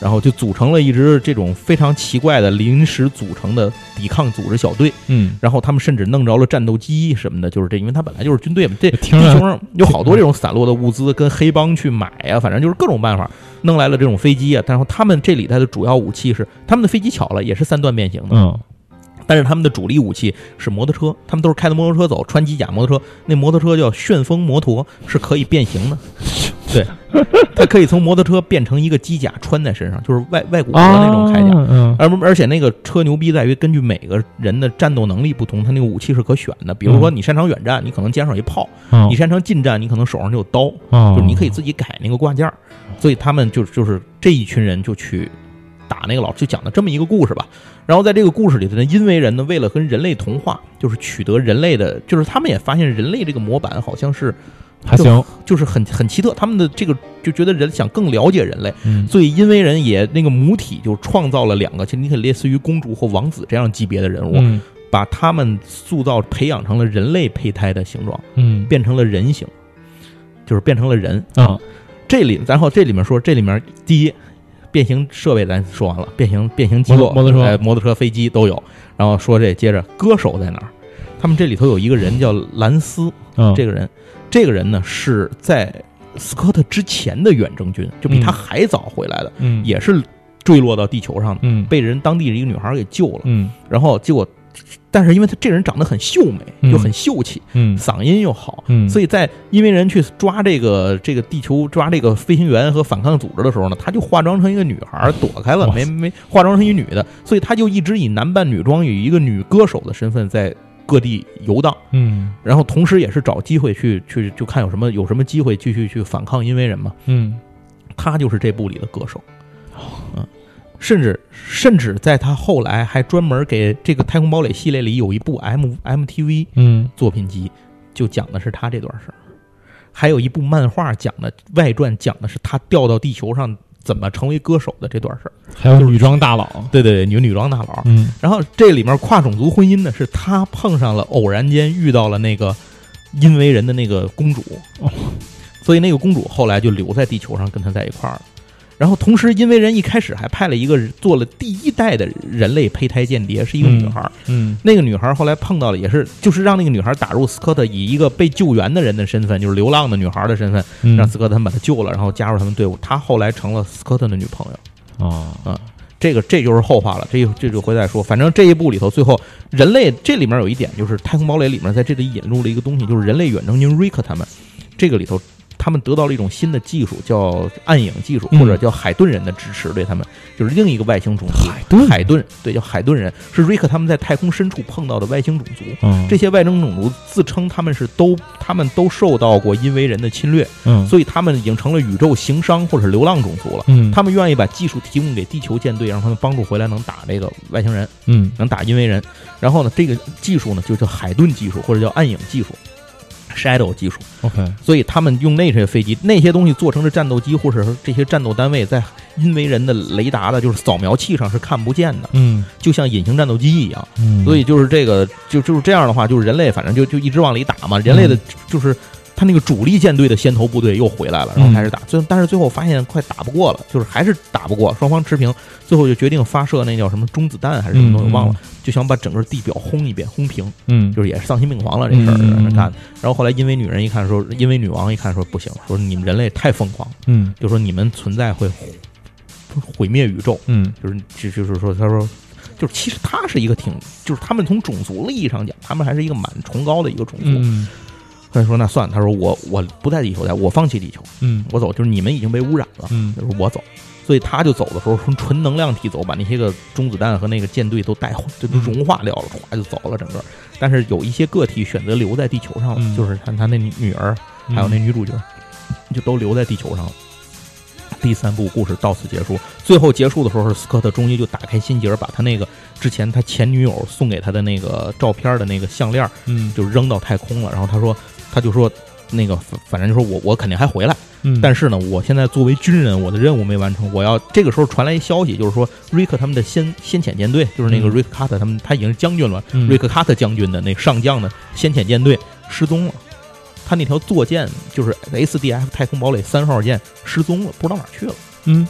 然后就组成了一支这种非常奇怪的临时组成的抵抗组织小队。嗯然后他们甚至弄着了战斗机什么的，就是这，因为他本来就是军队嘛，这地球上有好多这种散落的物资，跟黑帮去买啊、反正就是各种办法弄来了这种飞机啊。然后他们这里头的主要武器是他们的飞机巧了，也是三段变形的，嗯但是他们的主力武器是摩托车，他们都是开的摩托车走，穿机甲摩托车，那摩托车叫旋风摩托，是可以变形的。对，它可以从摩托车变成一个机甲穿在身上，就是外外骨骼的那种铠甲。嗯而而且那个车牛逼在于，根据每个人的战斗能力不同，他那个武器是可选的。比如说你擅长远战，你可能肩上有一炮；嗯你擅长近战，你可能手上就有刀，哦就是你可以自己改那个挂件儿。所以他们就就是这一群人就去打那个老师，就讲的这么一个故事吧。然后在这个故事里头呢，因为人呢为了跟人类同化，就是取得人类的，就是他们也发现人类这个模板好像是还行，就是很很奇特，他们的这个就觉得人想更了解人类。嗯所以，因为人也那个母体就创造了两个，其实你可以类似于公主或王子这样级别的人物，嗯把他们塑造培养成了人类胚胎的形状，嗯变成了人形，就是变成了人。啊这里，然后这里面说，这里面第一，变形设备咱说完了，变形变形机构，摩托车哎摩托车、飞机都有。然后说这接着歌手在哪儿？他们这里头有一个人叫兰斯，嗯这个人，这个人呢是在斯科特之前的远征军，就比他嗯还早回来的，嗯也是坠落到地球上的，嗯被人当地的一个女孩给救了。嗯然后结果，但是因为他这人长得很秀美，嗯。又很秀气，嗯。嗓音又好，嗯，所以在因为人去抓这个这个地球抓这个飞行员和反抗组织的时候呢，他就化妆成一个女孩躲开了，没没化妆成一女的，所以他就一直以男扮女装，以一个女歌手的身份在各地游荡，嗯。然后同时也是找机会去去就看有什么有什么机会继续去反抗因为人嘛。嗯。他就是这部里的歌手，嗯，甚至甚至在他后来还专门给这个《太空堡垒》系列里有一部 M MTV 嗯作品集，就讲的是他这段事儿，还有一部漫画讲的外传，讲的是他掉到地球上怎么成为歌手的这段事儿。还有女装大佬，对对对，女女装大佬。嗯然后这里面跨种族婚姻呢，是他碰上了偶然间遇到了那个因为人的那个公主，哦所以那个公主后来就留在地球上跟他在一块儿了。然后同时，因为人一开始还派了一个做了第一代的人类胚胎间谍，是一个女孩儿。嗯那个女孩儿后来碰到了，也是就是让那个女孩儿打入斯科特，以一个被救援的人的身份，就是流浪的女孩儿的身份，嗯，让斯科特他们把她救了，然后加入他们队伍。她后来成了斯科特的女朋友。啊这个这就是后话了，这这就回再说。反正这一部里头，最后人类这里面有一点，就是《太空堡垒》里面在这里引入了一个东西，就是人类远征军瑞克他们这个里头，他们得到了一种新的技术，叫暗影技术，嗯或者叫海顿人的支持，对他们就是另一个外星种族。海顿海顿对，叫海顿人，是瑞克他们在太空深处碰到的外星种族。嗯这些外星种族自称他们是都，他们都受到过因为人的侵略，嗯所以他们已经成了宇宙行商或者是流浪种族了。嗯他们愿意把技术提供给地球舰队，让他们帮助回来能打这个外星人，嗯能打因为人。然后呢，这个技术呢就叫海顿技术，或者叫暗影技术。Shadow 技术，OK 所以他们用那些飞机、那些东西做成的战斗机，或者是这些战斗单位，在因为人的雷达的，就是扫描器上是看不见的，嗯就像隐形战斗机一样。嗯，所以就是这个，就就是这样的话，就是人类反正就就一直往里打嘛。人类的就是他那个主力舰队的先头部队又回来了，然后开始打。最但是最后发现快打不过了，就是还是打不过，双方持平。最后就决定发射那叫什么中子弹还是什么东西，嗯忘了，就想把整个地表轰一遍，轰平，嗯就是也是丧心病狂了这事儿干。然后后来因为女人一看说，因为女王一看说不行，说你们人类太疯狂，嗯就说你们存在会毁灭宇宙。嗯就是就就是说，他说，就是其实他是一个挺，就是他们从种族意义上讲，他们还是一个蛮崇高的一个种族。嗯他就说那算了，他说我我不在地球待，我放弃地球，嗯我走，就是你们已经被污染了，嗯他说我走。所以他就走的时候，从纯能量体走，把那些个中子弹和那个舰队都带就都融化掉了，哗就走了整个。但是有一些个体选择留在地球上了，嗯就是他他那女儿，还有那女主角，就都留在地球上了。第三部故事到此结束。最后结束的时候，斯科特终于就打开心结，把他那个之前他前女友送给他的那个照片的那个项链嗯就扔到太空了。然后他说，他就说那个反反正就说我我肯定还回来，嗯，但是呢，我现在作为军人，我的任务没完成，我要这个时候传来一消息，就是说瑞克他们的先先遣舰队，就是那个嗯瑞克卡特他们，他已经是将军了，嗯瑞克卡特将军的那个上将的先遣舰队失踪了。他那条坐舰就是 SDF 太空堡垒三号舰失踪了，不知道哪去了，嗯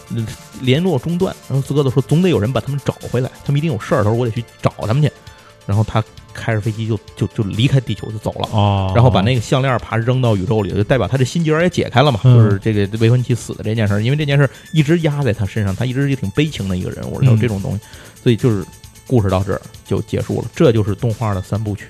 联络中断。然后斯科特说，总得有人把他们找回来，他们一定有事儿，他说我得去找他们去。然后他开着飞机就就就离开地球就走了。哦，然后把那个项链啪扔到宇宙里，就代表他这心结也解开了嘛，嗯。就是这个未婚妻死的这件事儿，因为这件事儿一直压在他身上，他一直是一个挺悲情的一个人物，嗯。有这种东西，所以就是故事到这儿就结束了，这就是动画的三部曲。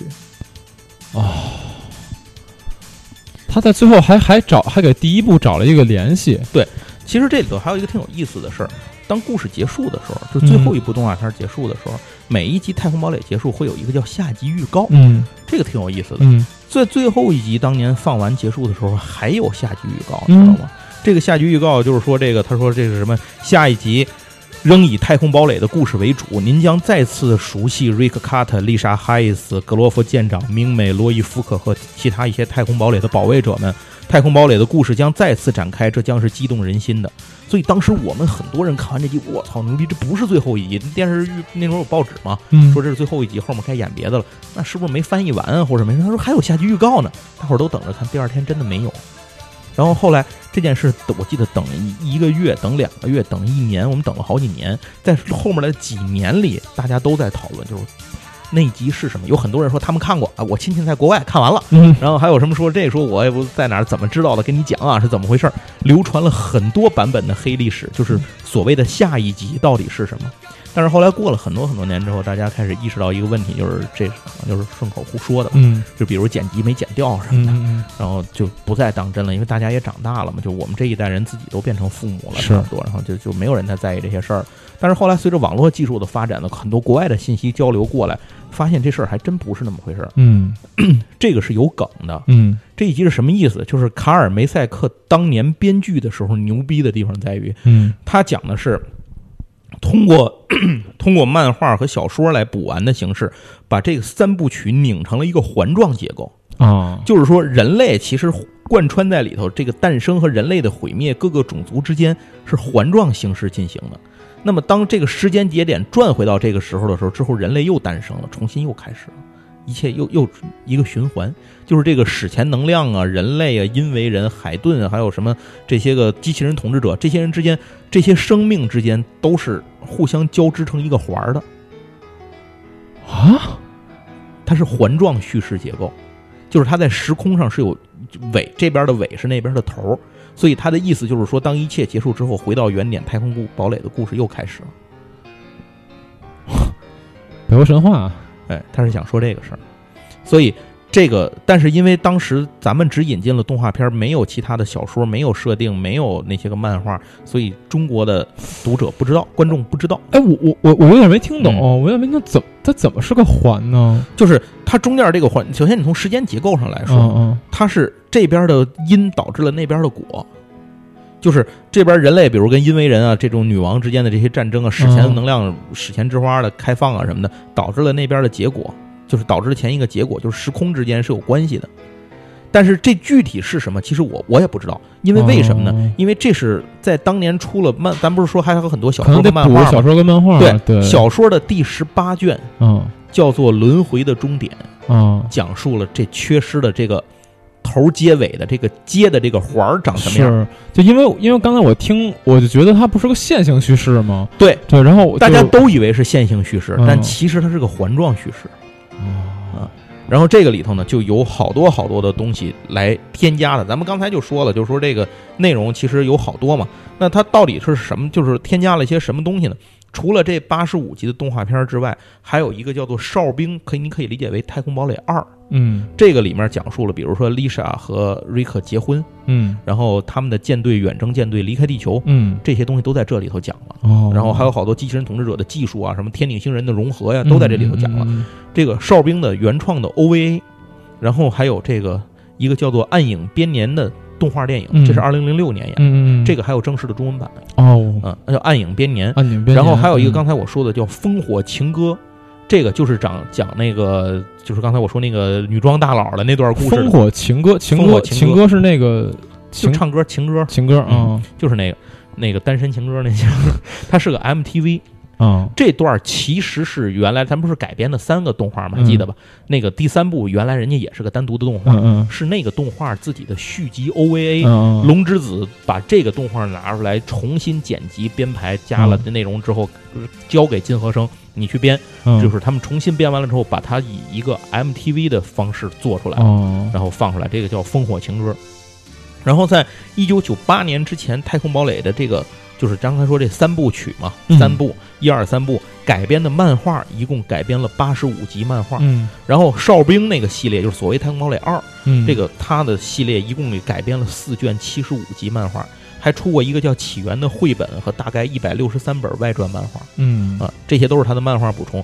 他在最后还还找还给第一部找了一个联系，对其实这里头还有一个挺有意思的事儿，当故事结束的时候，就最后一部动画片结束的时候，每一集《太空堡垒》结束会有一个叫下集预告，嗯这个挺有意思的。嗯在最后一集当年放完结束的时候，还有下集预告，你知道吗？这个下集预告就是说，这个他说这是什么？下一集仍以太空堡垒的故事为主，您将再次熟悉瑞克·卡特、丽莎·哈伊斯、格罗夫舰长、明美、罗伊·福克和其他一些太空堡垒的保卫者们。太空堡垒的故事将再次展开，这将是激动人心的。所以当时我们很多人看完这集，我操牛逼！这不是最后一集，电视剧那时候有报纸嘛，嗯，说这是最后一集，后面该演别的了，那是不是没翻译完啊，或者没？他说还有下集预告呢，大伙儿都等着看。第二天真的没有。然后后来这件事，我记得等一一个月、等两个月、等一年，我们等了好几年。在后面的几年里，大家都在讨论，就是那一集是什么。有很多人说他们看过啊，我亲戚在国外看完了。嗯然后还有什么说这说我也不在哪儿怎么知道的，跟你讲啊是怎么回事儿？流传了很多版本的黑历史，就是所谓的下一集到底是什么？但是后来过了很多很多年之后，大家开始意识到一个问题，就是这可能就是顺口胡说的吧，嗯就比如剪辑没剪掉什么的，嗯然后就不再当真了，因为大家也长大了嘛，就我们这一代人自己都变成父母了，是差不多，然后就就没有人太在意这些事儿。但是后来随着网络技术的发展呢，很多国外的信息交流过来，发现这事儿还真不是那么回事儿。嗯 这个是有梗的，嗯这一集是什么意思？就是卡尔梅塞克当年编剧的时候牛逼的地方在于，嗯他讲的是通过 通过漫画和小说来补完的形式，把这个三部曲拧成了一个环状结构。啊，就是说，人类其实贯穿在里头，这个诞生和人类的毁灭，各个种族之间是环状形式进行的。那么，当这个时间节点转回到这个时候的时候，之后人类又诞生了，重新又开始了，一切又又一个循环，就是这个史前能量啊，人类啊，因为人、海顿啊，还有什么这些个机器人统治者，这些人之间，这些生命之间都是互相交织成一个环儿的，啊，它是环状叙事结构，就是它在时空上是有尾，这边的尾是那边的头儿，所以他的意思就是说，当一切结束之后，回到原点，太空故堡垒的故事又开始了。北欧神话，哎，他是想说这个事儿，所以这个，但是因为当时咱们只引进了动画片，没有其他的小说，没有设定，没有那些个漫画，所以中国的读者不知道，观众不知道。哎，我我我我有点没听懂，嗯我有点没听懂怎它怎么是个环呢？就是它中间这个环，首先你从时间结构上来说，嗯嗯它是这边的因导致了那边的果，就是这边人类，比如跟因为人啊这种女王之间的这些战争啊，史前嗯能量、史前之花的开放啊什么的，导致了那边的结果，就是导致了前一个结果，就是时空之间是有关系的。但是这具体是什么，其实我我也不知道，因为为什么呢？哦因为这是在当年出了漫，咱不是说还有很多小说跟漫画吗？小说跟漫画，对对，小说的第十八卷嗯叫做《轮回的终点》。嗯，讲述了这缺失的这个头接尾的这个接的这个环儿长什么样。是，就因为因为刚才我听，我就觉得它不是个线性叙事吗？对，对，然后大家都以为是线性叙事，嗯但其实它是个环状叙事。啊然后这个里头呢，就有好多好多的东西来添加的。咱们刚才就说了，就是说这个内容其实有好多嘛。那它到底是什么？就是添加了一些什么东西呢？除了这八十五集的动画片之外，还有一个叫做《哨兵》，可以你可以理解为《太空堡垒二》。嗯这个里面讲述了，比如说丽莎和瑞克结婚，嗯然后他们的舰队远征舰队离开地球，嗯这些东西都在这里头讲了。哦，然后还有好多机器人统治者的技术啊，什么天顶星人的融合呀，都在这里头讲了。嗯这个哨兵的原创的 OVA，然后还有这个一个叫做《暗影编年》的动画电影，嗯。这是二零零六年演的，嗯嗯，这个还有正式的中文版，哦，嗯，那叫《暗影编年》。然后还有一个嗯。刚才我说的叫《烽火情歌》，这个就是讲讲那个，就是刚才我说那个女装大佬的那段故事，烽火情歌，情歌。情歌情歌是那个唱歌情歌，情歌啊就是那个那个单身情歌那些，它是个 MTV。啊这段其实是原来咱不是改编的三个动画吗？还嗯记得吧？那个第三部原来人家也是个单独的动画，是那个动画自己的续集 OVA。嗯龙之子把这个动画拿出来重新剪辑编排，加了内容之后，呃交给金和生你去编，嗯，就是他们重新编完了之后，把它以一个 MTV 的方式做出来，哦然后放出来，这个叫《烽火情歌》。然后在一九九八年之前，《太空堡垒》的这个就是刚才说这三部曲嘛，嗯三部一二三部改编的漫画，一共改编了八十五集漫画。嗯然后哨兵那个系列就是所谓《太空堡垒二》，嗯这个它的系列一共改编了四卷七十五集漫画，还出过一个叫《起源》的绘本和大概一百六十三本外传漫画嗯啊，这些都是他的漫画补充。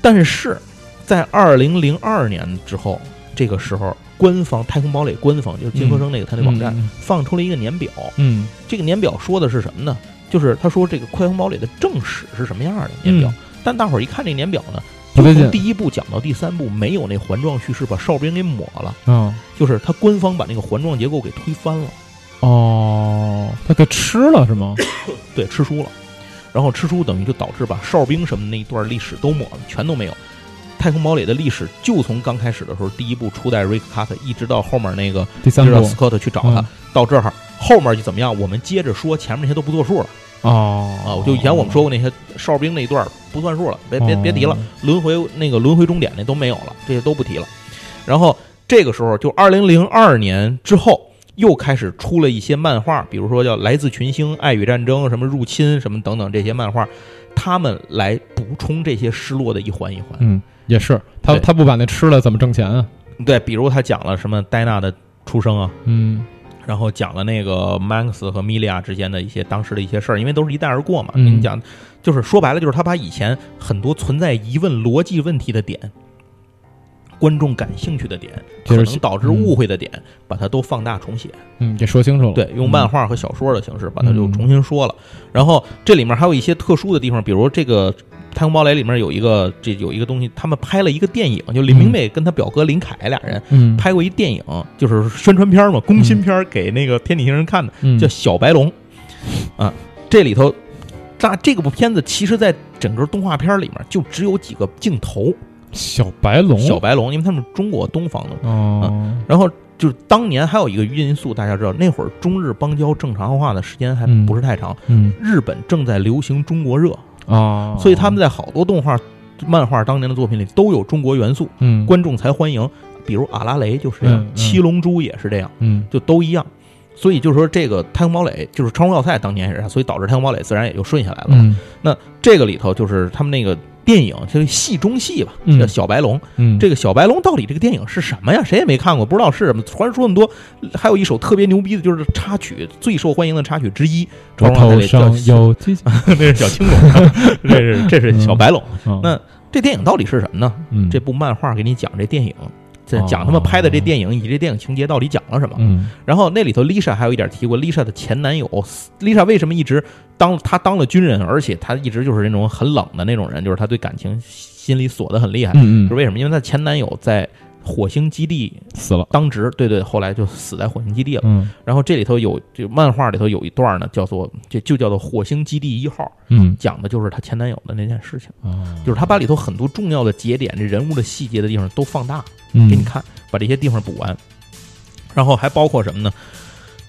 但是在二零零二年之后，这个时候官方太空堡垒官方就是金科生那个他那网站、嗯放出了一个年表，嗯。这个年表说的是什么呢？就是他说这个太空堡垒的正史是什么样的年表，嗯。但大伙儿一看这年表呢，就从第一部讲到第三部没有那环状叙事，把哨兵给抹了。嗯。就是他官方把那个环状结构给推翻了，哦，他给吃了是吗？对，吃书了，然后吃书等于就导致把哨兵什么那一段历史都抹了，全都没有。太空堡垒的历史就从刚开始的时候，第一部初代瑞克卡特，一直到后面那个第三部斯科特去找他，嗯到这儿后面就怎么样？我们接着说，前面那些都不作数了哦啊！我就以前我们说过那些哨兵那一段不算数了，别别别提了。轮回那个轮回终点那都没有了，这些都不提了。然后这个时候就二零零二年之后，又开始出了一些漫画，比如说叫《来自群星》《爱与战争》什么入侵什么等等这些漫画，他们来补充这些失落的一环一环。嗯，也是他对他不把那吃了怎么挣钱啊？对，比如他讲了什么戴娜的出生啊，嗯然后讲了那个 Max 和米利亚之间的一些当时的一些事儿，因为都是一带而过嘛。嗯你讲，就是说白了，就是他把以前很多存在疑问、逻辑问题的点，观众感兴趣的点，可就是能导致误会的点，把它都放大重写。嗯，给说清楚了。对，用漫画和小说的形式把它就嗯重新说了。然后这里面还有一些特殊的地方，比如这个《太空堡垒》里面有一个这有一个东西，他们拍了一个电影，就林明美跟他表哥林凯俩人嗯，拍过一电影，就是宣传片嘛，攻心片给那个天体星人看的，嗯。叫《小白龙》啊。这里头，那这个部片子其实在整个动画片里面就只有几个镜头，小白龙，小白龙，因为他们中国东方的哦，然后就是当年还有一个因素，大家知道，那会儿中日邦交正常化的时间还嗯。不是太长，嗯。日本正在流行中国热，啊，所以他们在好多动画、漫画当年的作品里都有中国元素，嗯观众才欢迎。比如阿拉蕾就是这样嗯，嗯七龙珠也是这样，嗯就都一样。所以就是说，这个太空堡垒就是超荣耀赛当年也是所以导致太空堡垒自然也就顺下来了。嗯那这个里头就是他们那个电影，就是戏中戏吧，嗯叫小白龙。嗯，这个小白龙到底这个电影是什么呀？谁也没看过，不知道是什么。传说那么多，还有一首特别牛逼的，就是插曲最受欢迎的插曲之一。头上有机器，那是小青龙，这是这是小白龙。嗯那这电影到底是什么呢？嗯这部漫画给你讲这电影，讲他们拍的这电影以及这电影情节到底讲了什么。嗯然后那里头，Lisa 还有一点提过，Lisa 的前男友，Lisa 为什么一直当她当了军人，而且她一直就是那种很冷的那种人，就是她对感情心里锁得很厉害。嗯嗯，是为什么？因为她前男友在火星基地死了，当值，对对，后来就死在火星基地了。嗯然后这里头有，就漫画里头有一段呢，叫做这就叫做火星基地一号，嗯讲的就是她前男友的那件事情，啊，就是她把里头很多重要的节点、这人物的细节的地方都放大嗯给你看，把这些地方补完。然后还包括什么呢？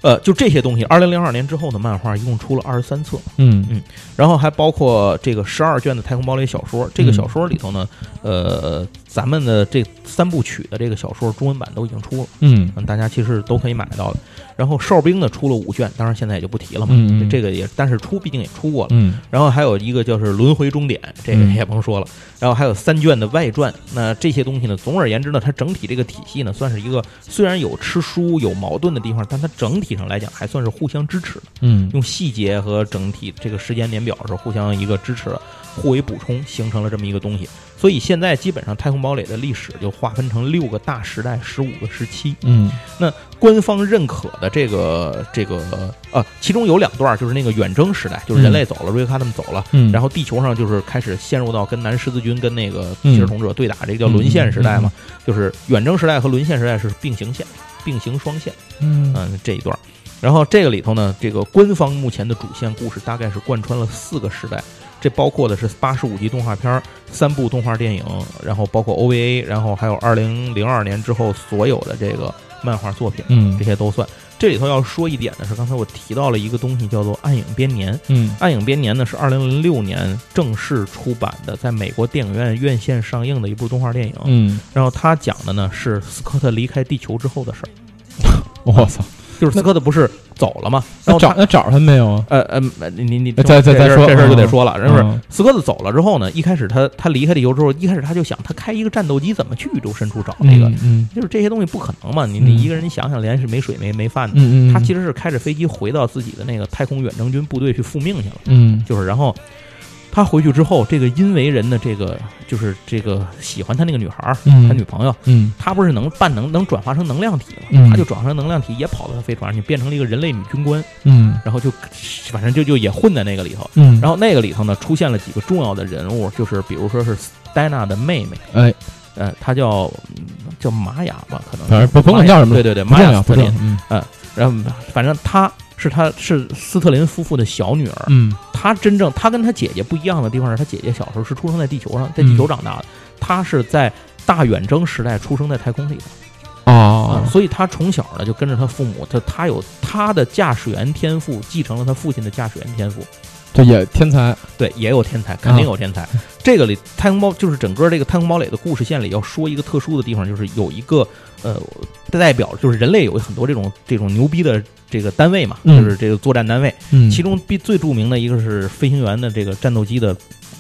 呃，就这些东西。二零零二年之后的漫画一共出了二十三册，嗯嗯然后还包括这个十二卷的《太空堡垒》小说。这个嗯小说里头呢，呃，咱们的这三部曲的这个小说中文版都已经出了，嗯嗯，大家其实都可以买到的。然后哨兵呢出了五卷，当然现在也就不提了嘛。这个也，但是出毕竟也出过了。嗯然后还有一个就是轮回终点，这个嗯也甭说了。然后还有三卷的外传，那这些东西呢，总而言之呢，它整体这个体系呢，算是一个虽然有吃书有矛盾的地方，但它整体上来讲还算是互相支持的，嗯用细节和整体这个时间年表是互相一个支持，互为补充，形成了这么一个东西。所以现在基本上太空堡垒的历史就划分成六个大时代，十五个时期。嗯那官方认可的这个这个呃，其中有两段就是那个远征时代，就是人类走了，瑞克他们走了。嗯，然后地球上就是开始陷入到跟南十字军跟那个嗯骑士统者对打，这个叫沦陷时代嘛，就是远征时代和沦陷时代是并行线，并行双线，嗯嗯，这一段。然后这个里头呢，这个官方目前的主线故事大概是贯穿了四个时代，这包括的是八十五集动画片儿、三部动画电影，然后包括 OVA，然后还有二零零二年之后所有的这个漫画作品，嗯这些都算。这里头要说一点的是，刚才我提到了一个东西，叫做《暗影编年》。嗯《暗影编年》呢是二零零六年正式出版的，在美国电影院院线上映的一部动画电影。嗯，然后它讲的呢是斯科特离开地球之后的事儿，我操，就是斯科特不是走了吗？然那后他找那找他没有啊？呃呃，你你你再再再说这事儿就得嗯说了，就是嗯斯科特走了之后呢，一开始他他离开地球之后，一开始他就想他开一个战斗机怎么去宇宙深处找那个，嗯嗯就是这些东西不可能嘛，你嗯你一个人你想想，连是没水没没饭的，嗯嗯，他其实是开着飞机回到自己的那个太空远征军部队去复命去了。嗯就是然后他回去之后，这个因为人的这个就是这个喜欢他那个女孩儿，嗯。他女朋友，嗯。他不是能半能能转化成能量体吗？嗯。他就转化成能量体，也跑到他飞船上去，变成了一个人类女军官，嗯。然后就反正就就也混在那个里头。嗯，然后那个里头呢，出现了几个重要的人物，就是比如说是戴娜的妹妹，哎，呃，她叫嗯叫玛雅吧，可能反正不甭管叫什么对对对，不重要玛雅斯特林，要嗯然后反正她是他是斯特林夫妇的小女儿，嗯。他真正他跟他姐姐不一样的地方是，他姐姐小时候是出生在地球上，在地球长大的，他是在大远征时代出生在太空里的。哦。啊，所以他从小呢就跟着他父母，他他有他的驾驶员天赋，继承了他父亲的驾驶员天赋，这也天才，对，也有天才，肯定有天才。这个里太空堡就是整个这个太空堡垒的故事线里要说一个特殊的地方，就是有一个呃代表，就是人类有很多这种这种牛逼的这个单位嘛，嗯就是这个作战单位。嗯其中必最著名的一个是飞行员的这个战斗机的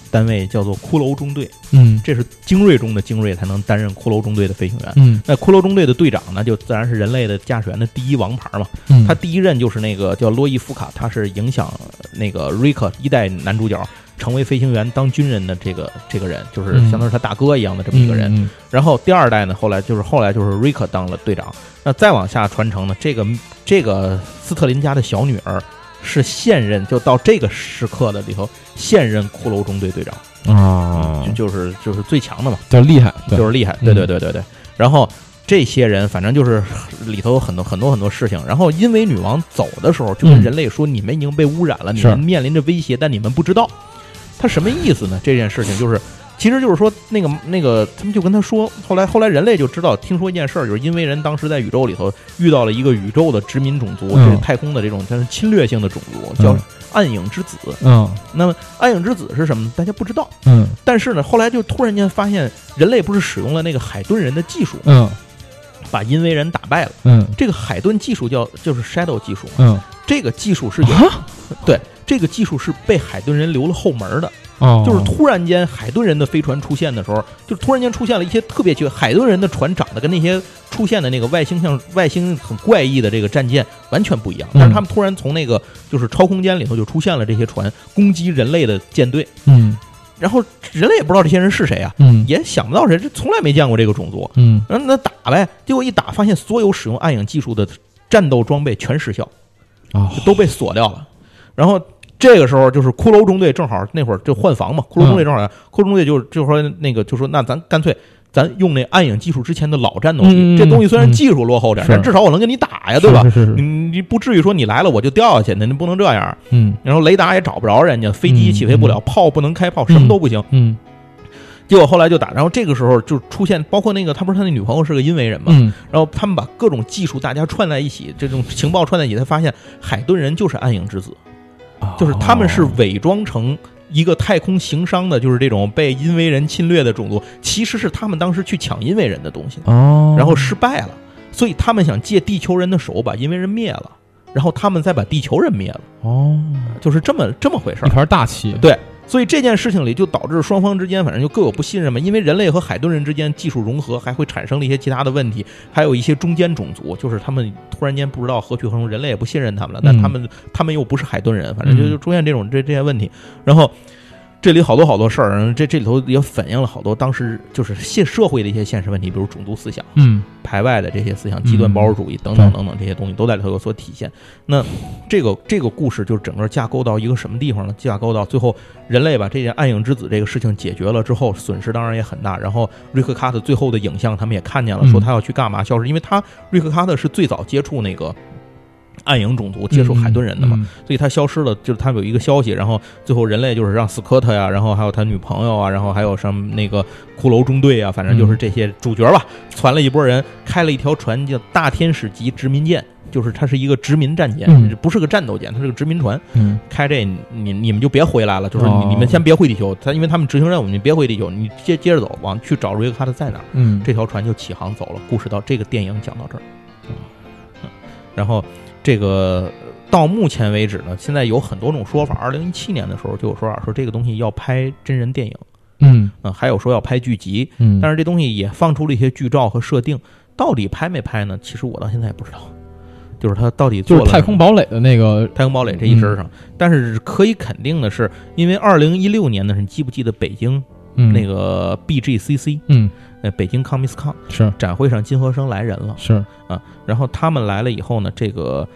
单位，叫做骷髅中队，嗯这是精锐中的精锐才能担任骷髅中队的飞行员。嗯那骷髅中队的队长呢，就自然是人类的驾驶员的第一王牌嘛。嗯，他第一任就是那个叫洛伊夫卡，他是影响那个瑞克一代男主角成为飞行员当军人的这个这个人，就是嗯相当于他大哥一样的这么一个人。嗯然后第二代呢，后来就是后来就是瑞克当了队长。那再往下传承呢，这个这个斯特林家的小女儿是现任，就到这个时刻的里头现任骷髅中队队长，嗯啊，就就是就是最强的嘛，就厉害，就是厉害。嗯对对对对对。然后这些人反正就是里头有很多很多很多事情。然后因为女王走的时候就跟嗯人类说：“你们已经被污染了，你们面临着威胁，但你们不知道。”他什么意思呢？这件事情就是。其实就是说，那个那个，他们就跟他说，后来后来人类就知道，听说一件事儿，就是因为人当时在宇宙里头遇到了一个宇宙的殖民种族，嗯这是太空的这种，它是侵略性的种族，叫嗯暗影之子。嗯那么暗影之子是什么呢？大家不知道。嗯但是呢，后来就突然间发现，人类不是使用了那个海顿人的技术，嗯把因为人打败了。嗯这个海顿技术叫就是 Shadow 技术，嗯这个技术是有啊 对这个技术是被海顿人留了后门的。哦，就是突然间海顿人的飞船出现的时候，就突然间出现了一些特别奇怪，海顿人的船长得跟那些出现的那个外星像外星很怪异的这个战舰完全不一样。但是他们突然从那个就是超空间里头就出现了这些船攻击人类的舰队，嗯然后人类也不知道这些人是谁啊，嗯也想不到谁，这从来没见过这个种族。嗯然后那打呗，结果一打发现所有使用暗影技术的战斗装备全失效，哦都被锁掉了。然后这个时候就是骷髅中队正好那会儿就换防嘛，骷髅中队正好，骷髅中队就就说那个就说那咱干脆。咱用那暗影技术之前的老战斗机，这东西虽然技术落后点，是但至少我能跟你打呀，对吧？你你不至于说你来了我就掉下去，那你不能这样。嗯然后雷达也找不着人家，飞机起飞不了，炮不能开炮，什么都不行。嗯结果后来就打，然后这个时候就出现，包括那个他不是他那女朋友是个因为人嘛，嗯然后他们把各种技术大家串在一起，这种情报串在一起，才发现海顿人就是暗影之子，就是他们是伪装成一个太空行商的，就是这种被因为人侵略的种族，其实是他们当时去抢因为人的东西，哦，然后失败了，所以他们想借地球人的手把因为人灭了，然后他们再把地球人灭了，哦。就是这么这么回事儿。一盘大棋，对，所以这件事情里就导致双方之间反正就各有不信任嘛，因为人类和海顿人之间技术融合，还会产生了一些其他的问题，还有一些中间种族，就是他们突然间不知道何去何从，人类也不信任他们了，但他们、他们又不是海顿人，反正就就出现这种这这些问题，然后。这里好多好多事儿，这这里头也反映了好多当时就是现社会的一些现实问题，比如种族思想、嗯排外的这些思想、极端保守主义等等等等这些东西都在里头有所体现。那这个这个故事就是整个架构到一个什么地方呢？架构到最后，人类把这件暗影之子这个事情解决了之后，损失当然也很大。然后瑞克卡特最后的影像他们也看见了，嗯说他要去干嘛消失，因为他瑞克卡特是最早接触那个。暗影种族接触海顿人的嘛，嗯所以他消失了。就是他有一个消息，然后最后人类就是让斯科特呀，然后还有他女朋友啊，然后还有什么那个骷髅中队啊，反正就是这些主角吧，传了一波人，开了一条船叫大天使级殖民舰，就是它是一个殖民战舰，嗯不是个战斗舰，它是个殖民船。嗯开这你你们就别回来了，就是你哦你们先别回地球，他因为他们执行任务，你别回地球，你接接着走，往去找瑞克哈特在哪儿。嗯这条船就起航走了。故事到这个电影讲到这儿，嗯，然后这个到目前为止呢，现在有很多种说法。二零一七年的时候就有说法说这个东西要拍真人电影，嗯。嗯，还有说要拍剧集，嗯，但是这东西也放出了一些剧照和设定，到底拍没拍呢？其实我到现在也不知道，就是他到底做了就是太空堡垒的那个，太空堡垒这一身上，但是可以肯定的是，因为二零一六年的时候，你记不记得北京嗯。那个 BGCC，嗯呃，北京 ComicsCon 是展会上，金和生来人了。是啊然后他们来了以后呢，这个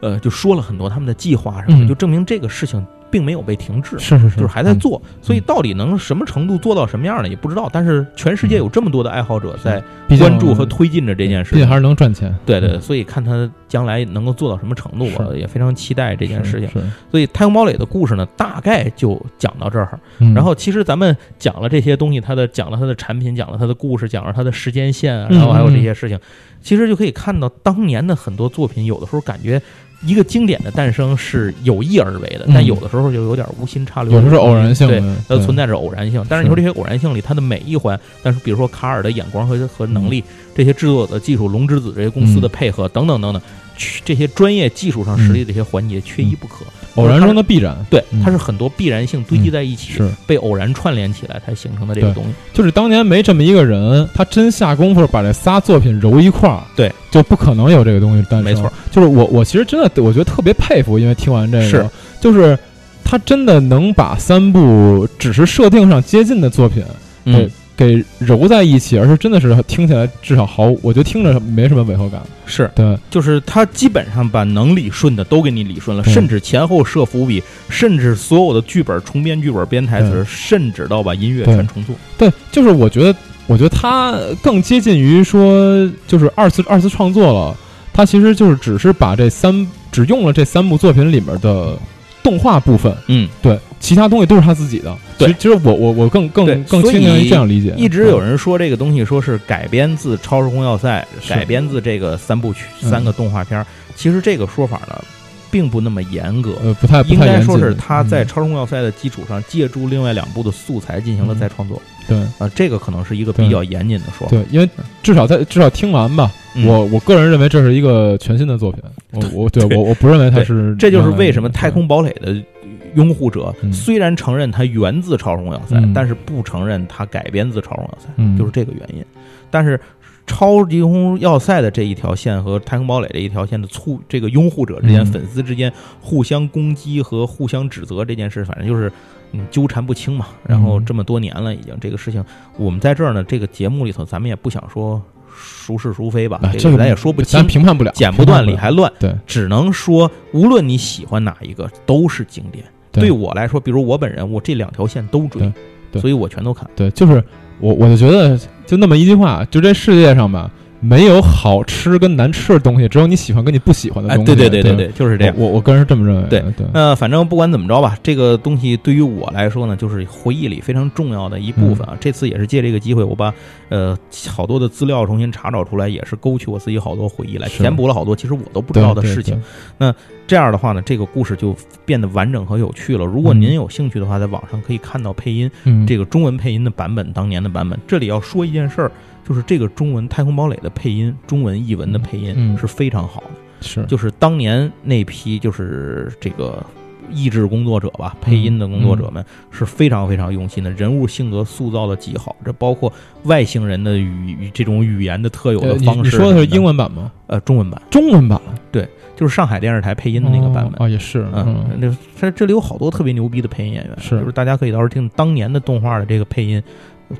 呃就说了很多他们的计划什么就证明这个事情并没有被停滞，是是是，就是还在做。所以到底能什么程度做到什么样呢，也不知道。但是全世界有这么多的爱好者在关注和推进着这件事情。毕竟还是能赚钱，对对，所以看他将来能够做到什么程度，是我也非常期待这这件事情。所以太空堡垒的故事呢，大概就讲到这儿。嗯然后其实咱们讲了这些东西，它的讲了它的产品，讲了它的故事，讲了它的时间线然后还有这些事情，其实就可以看到当年的很多作品，有的时候感觉一个经典的诞生是有意而为的，嗯但有的时候就有点无心插柳，有时候是偶然性对，的，它存在着偶然性。但是你说这些偶然性里，它的每一环，但是比如说卡尔的眼光和和能力，这些制作的技术，龙之子这些公司的嗯配合等等等等，去这些专业技术上实力的这些环节缺一不可。偶然中的必然，对，嗯它是很多必然性堆积在一起，是被偶然串联起来才形成的这个东西。就是当年没这么一个人，他真下功夫把这仨作品揉一块儿，对，就不可能有这个东西诞生。没错，就是我我其实真的我觉得特别佩服，因为听完这个，是就是他真的能把三部只是设定上接近的作品嗯，给揉在一起，而是真的是听起来至少毫，我觉得听着没什么违和感。是，对，就是他基本上把能理顺的都给你理顺了，甚至前后设伏笔，甚至所有的剧本重编剧本、编台词，甚至到把音乐全重做。对，就是我觉得，我觉得他更接近于说，就是二次二次创作了。他其实就是只是把这三只用了这三部作品里面的动画部分，嗯，对，其他东西都是他自己的。对其实其实我我我更更更倾向于这样理解。一直有人说这个东西说是改编自《超时空要塞》，改编自这个三部曲、嗯三个动画片儿。其实这个说法呢，并不那么严格。呃不太不应该说是他在《嗯。超时空要塞》的基础上，借助另外两部的素材进行了嗯。再创作。对。啊，这个可能是一个比较严谨的说法。对，因为至少在至少听完吧，嗯。我我个人认为这是一个全新的作品。我我对对我我不认为它是这就是为什么太空堡垒的拥护者嗯。虽然承认它源自《超时空要塞》嗯。但是不承认它改编自《超时空要塞》嗯。就是这个原因。但是超级空要塞的这一条线和太空堡垒这一条线的促，这个拥护者之间、嗯粉丝之间互相攻击和互相指责这件事，反正就是嗯纠缠不清嘛。然后嗯这么多年了，已经这个事情，我们在这儿呢，这个节目里头，咱们也不想说孰是孰非吧，这啊这个咱也说不清咱，评判不了，剪不断理还乱，对只能说无论你喜欢哪一个，都是经典。对对我来说，比如我本人，我这两条线都追，对所以我全都看。对，就是我我就觉得就那么一句话，就这世界上吧，没有好吃跟难吃的东西，只有你喜欢跟你不喜欢的哎，东西。对对对对对，就是这样。我我我个人是这么认为。对对，那，反正不管怎么着吧，这个东西对于我来说呢，就是回忆里非常重要的一部分啊。这次也是借这个机会，我把呃好多的资料重新查找出来，也是勾起我自己好多回忆来，填补了好多其实我都不知道的事情。。那这样的话呢，这个故事就变得完整和有趣了。如果您有兴趣的话，在网上可以看到配音，嗯，这个中文配音的版本，当年的版本。这里要说一件事儿，就是这个中文《太空堡垒》的配音，中文译文的配音嗯是非常好的。是就是当年那批就是这个译制工作者吧，配音的工作者们是非常非常用心的，人物性格塑造的极好。这包括外星人的语语这种语言的特有的方式。你说的是英？文版吗？呃，中文版，中文版对就是上海电视台配音的那个版本。哦，哦也是，嗯，那这这里有好多特别牛逼的配音演员，是就是大家可以到时候听当年的动画的这个配音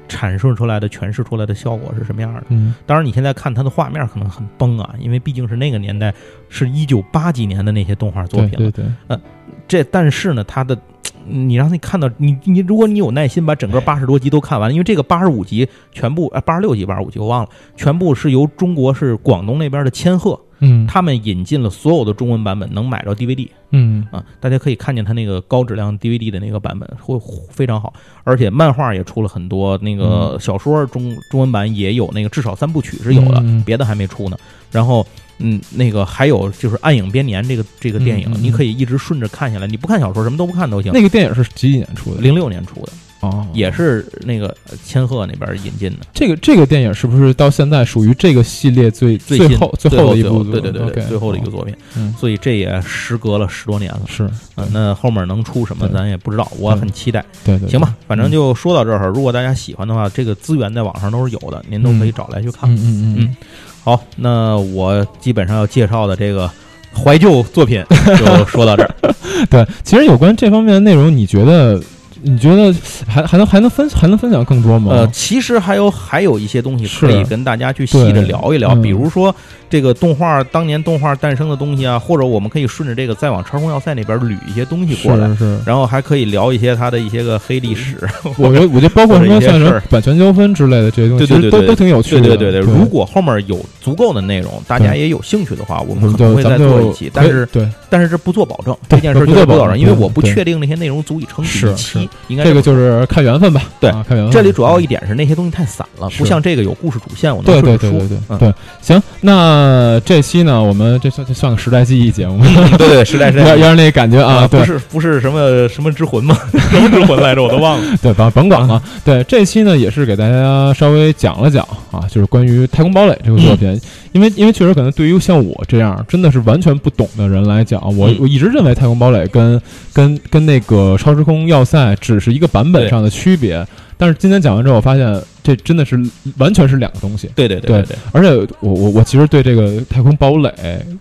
阐述出来的、诠释出来的效果是什么样的。嗯当然，你现在看它的画面可能很崩啊，因为毕竟是那个年代，是一九八几年的那些动画作品了。对对，这但是呢，它的你让你看到你你，如果你有耐心把整个八十多集都看完，因为这个八十五集全部啊八十六集八十五集我忘了，全部是由中国是广东那边的千鹤嗯。他们引进了所有的中文版本，能买着 DVD 嗯。啊，大家可以看见它那个高质量 DVD 的那个版本会非常好，而且漫画也出了很多，那个小说中中文版也有那个至少三部曲是有的，别的还没出呢。然后嗯，那个还有就是《暗影编年》这个这个电影，你可以一直顺着看下来，你不看小说什么都不看都行。那个电影是几几年出的？零六年出的，哦，也是那个千鹤那边引进的，这个这个电影是不是到现在属于这个系列最最新后最后的一部？对对对对，最后的一个哦作品。嗯所以这也时隔了十多年了。是，嗯，那后面能出什么咱也不知道，我很期待。对对，行吧，反正嗯就说到这儿。如果大家喜欢的话，这个资源在网上都是有的，您都可以找来去看。嗯嗯嗯好，那我基本上要介绍的这个怀旧作品就说到这儿。嗯，对，其实有关这方面的内容，你觉得你觉得还还能还能分还能分享更多吗？呃，其实还有还有一些东西可以跟大家去细的聊一聊，嗯比如说这个动画当年动画诞生的东西啊，或者我们可以顺着这个再往超空要塞那边捋一些东西过来，是是，然后还可以聊一些它的一些个黑历史。我觉得我觉得 包括什么像版权纠纷之类的这些东西，对对对对都挺有趣的。对对对对，如果后面有足够的内容，大家也有兴趣的话，我我们可能会再做一期。但是对但是这不做保证，这件事不做保证因为我不确定那些内容足以撑起一期是。应该这个就是看缘分吧。对啊看缘分。这里主要一点是那些东西太散了，不像这个有故事主线，我能对对。对对对嗯对，行，那这期呢，我们这算这算个时代记忆节目，对对，时代时有点有点那感觉啊，对不是不是什么什么之魂吗？什么之魂来着？我都忘了。对，甭甭管了。对，这期呢也是给大家稍微讲了讲啊，就是关于《太空堡垒》这个作品，因为因为确实可能对于像我这样真的是完全不懂的人来讲，我嗯。我一直认为《太空堡垒》跟跟跟那个《超时空要塞》只是一个版本上的区别，但是今天讲完之后，我发现这真的是完全是两个东西。对对对对，而且我我我其实对这个太空堡垒，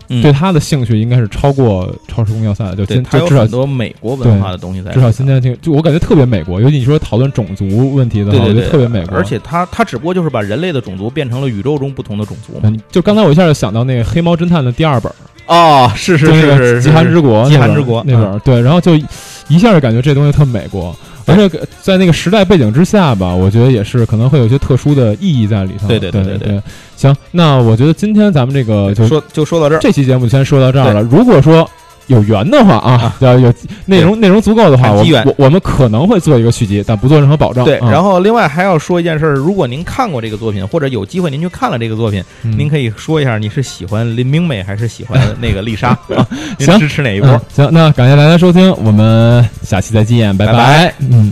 嗯对他的兴趣应该是超过超时空要塞的，就今就至少很多美国文化的东西在，至少今天听，就我感觉特别美国。尤其你说讨论种族问题的话，我觉得特别美国。而且他他只不过就是把人类的种族变成了宇宙中不同的种族嘛。嗯，就刚才我一下就想到那个《黑猫侦探》的第二本，哦，是是是是，极寒之国，极寒之国那本儿，对，然后就一下就感觉这东西特美国，而且在那个时代背景之下吧，我觉得也是可能会有一些特殊的意义在里头。对对对对对对。行，那我觉得今天咱们这个就说就说到这儿。这期节目先说到这儿了。如果说有缘的话啊，要有内容内容足够的话，我我我们可能会做一个续集，但不做任何保证。对，啊然后另外还要说一件事儿，如果您看过这个作品，或者有机会您去看了这个作品，嗯您可以说一下你是喜欢林明美还是喜欢那个丽莎 啊？您行支持哪一波嗯？行，那感谢大家收听，我们下期再见，拜拜拜嗯。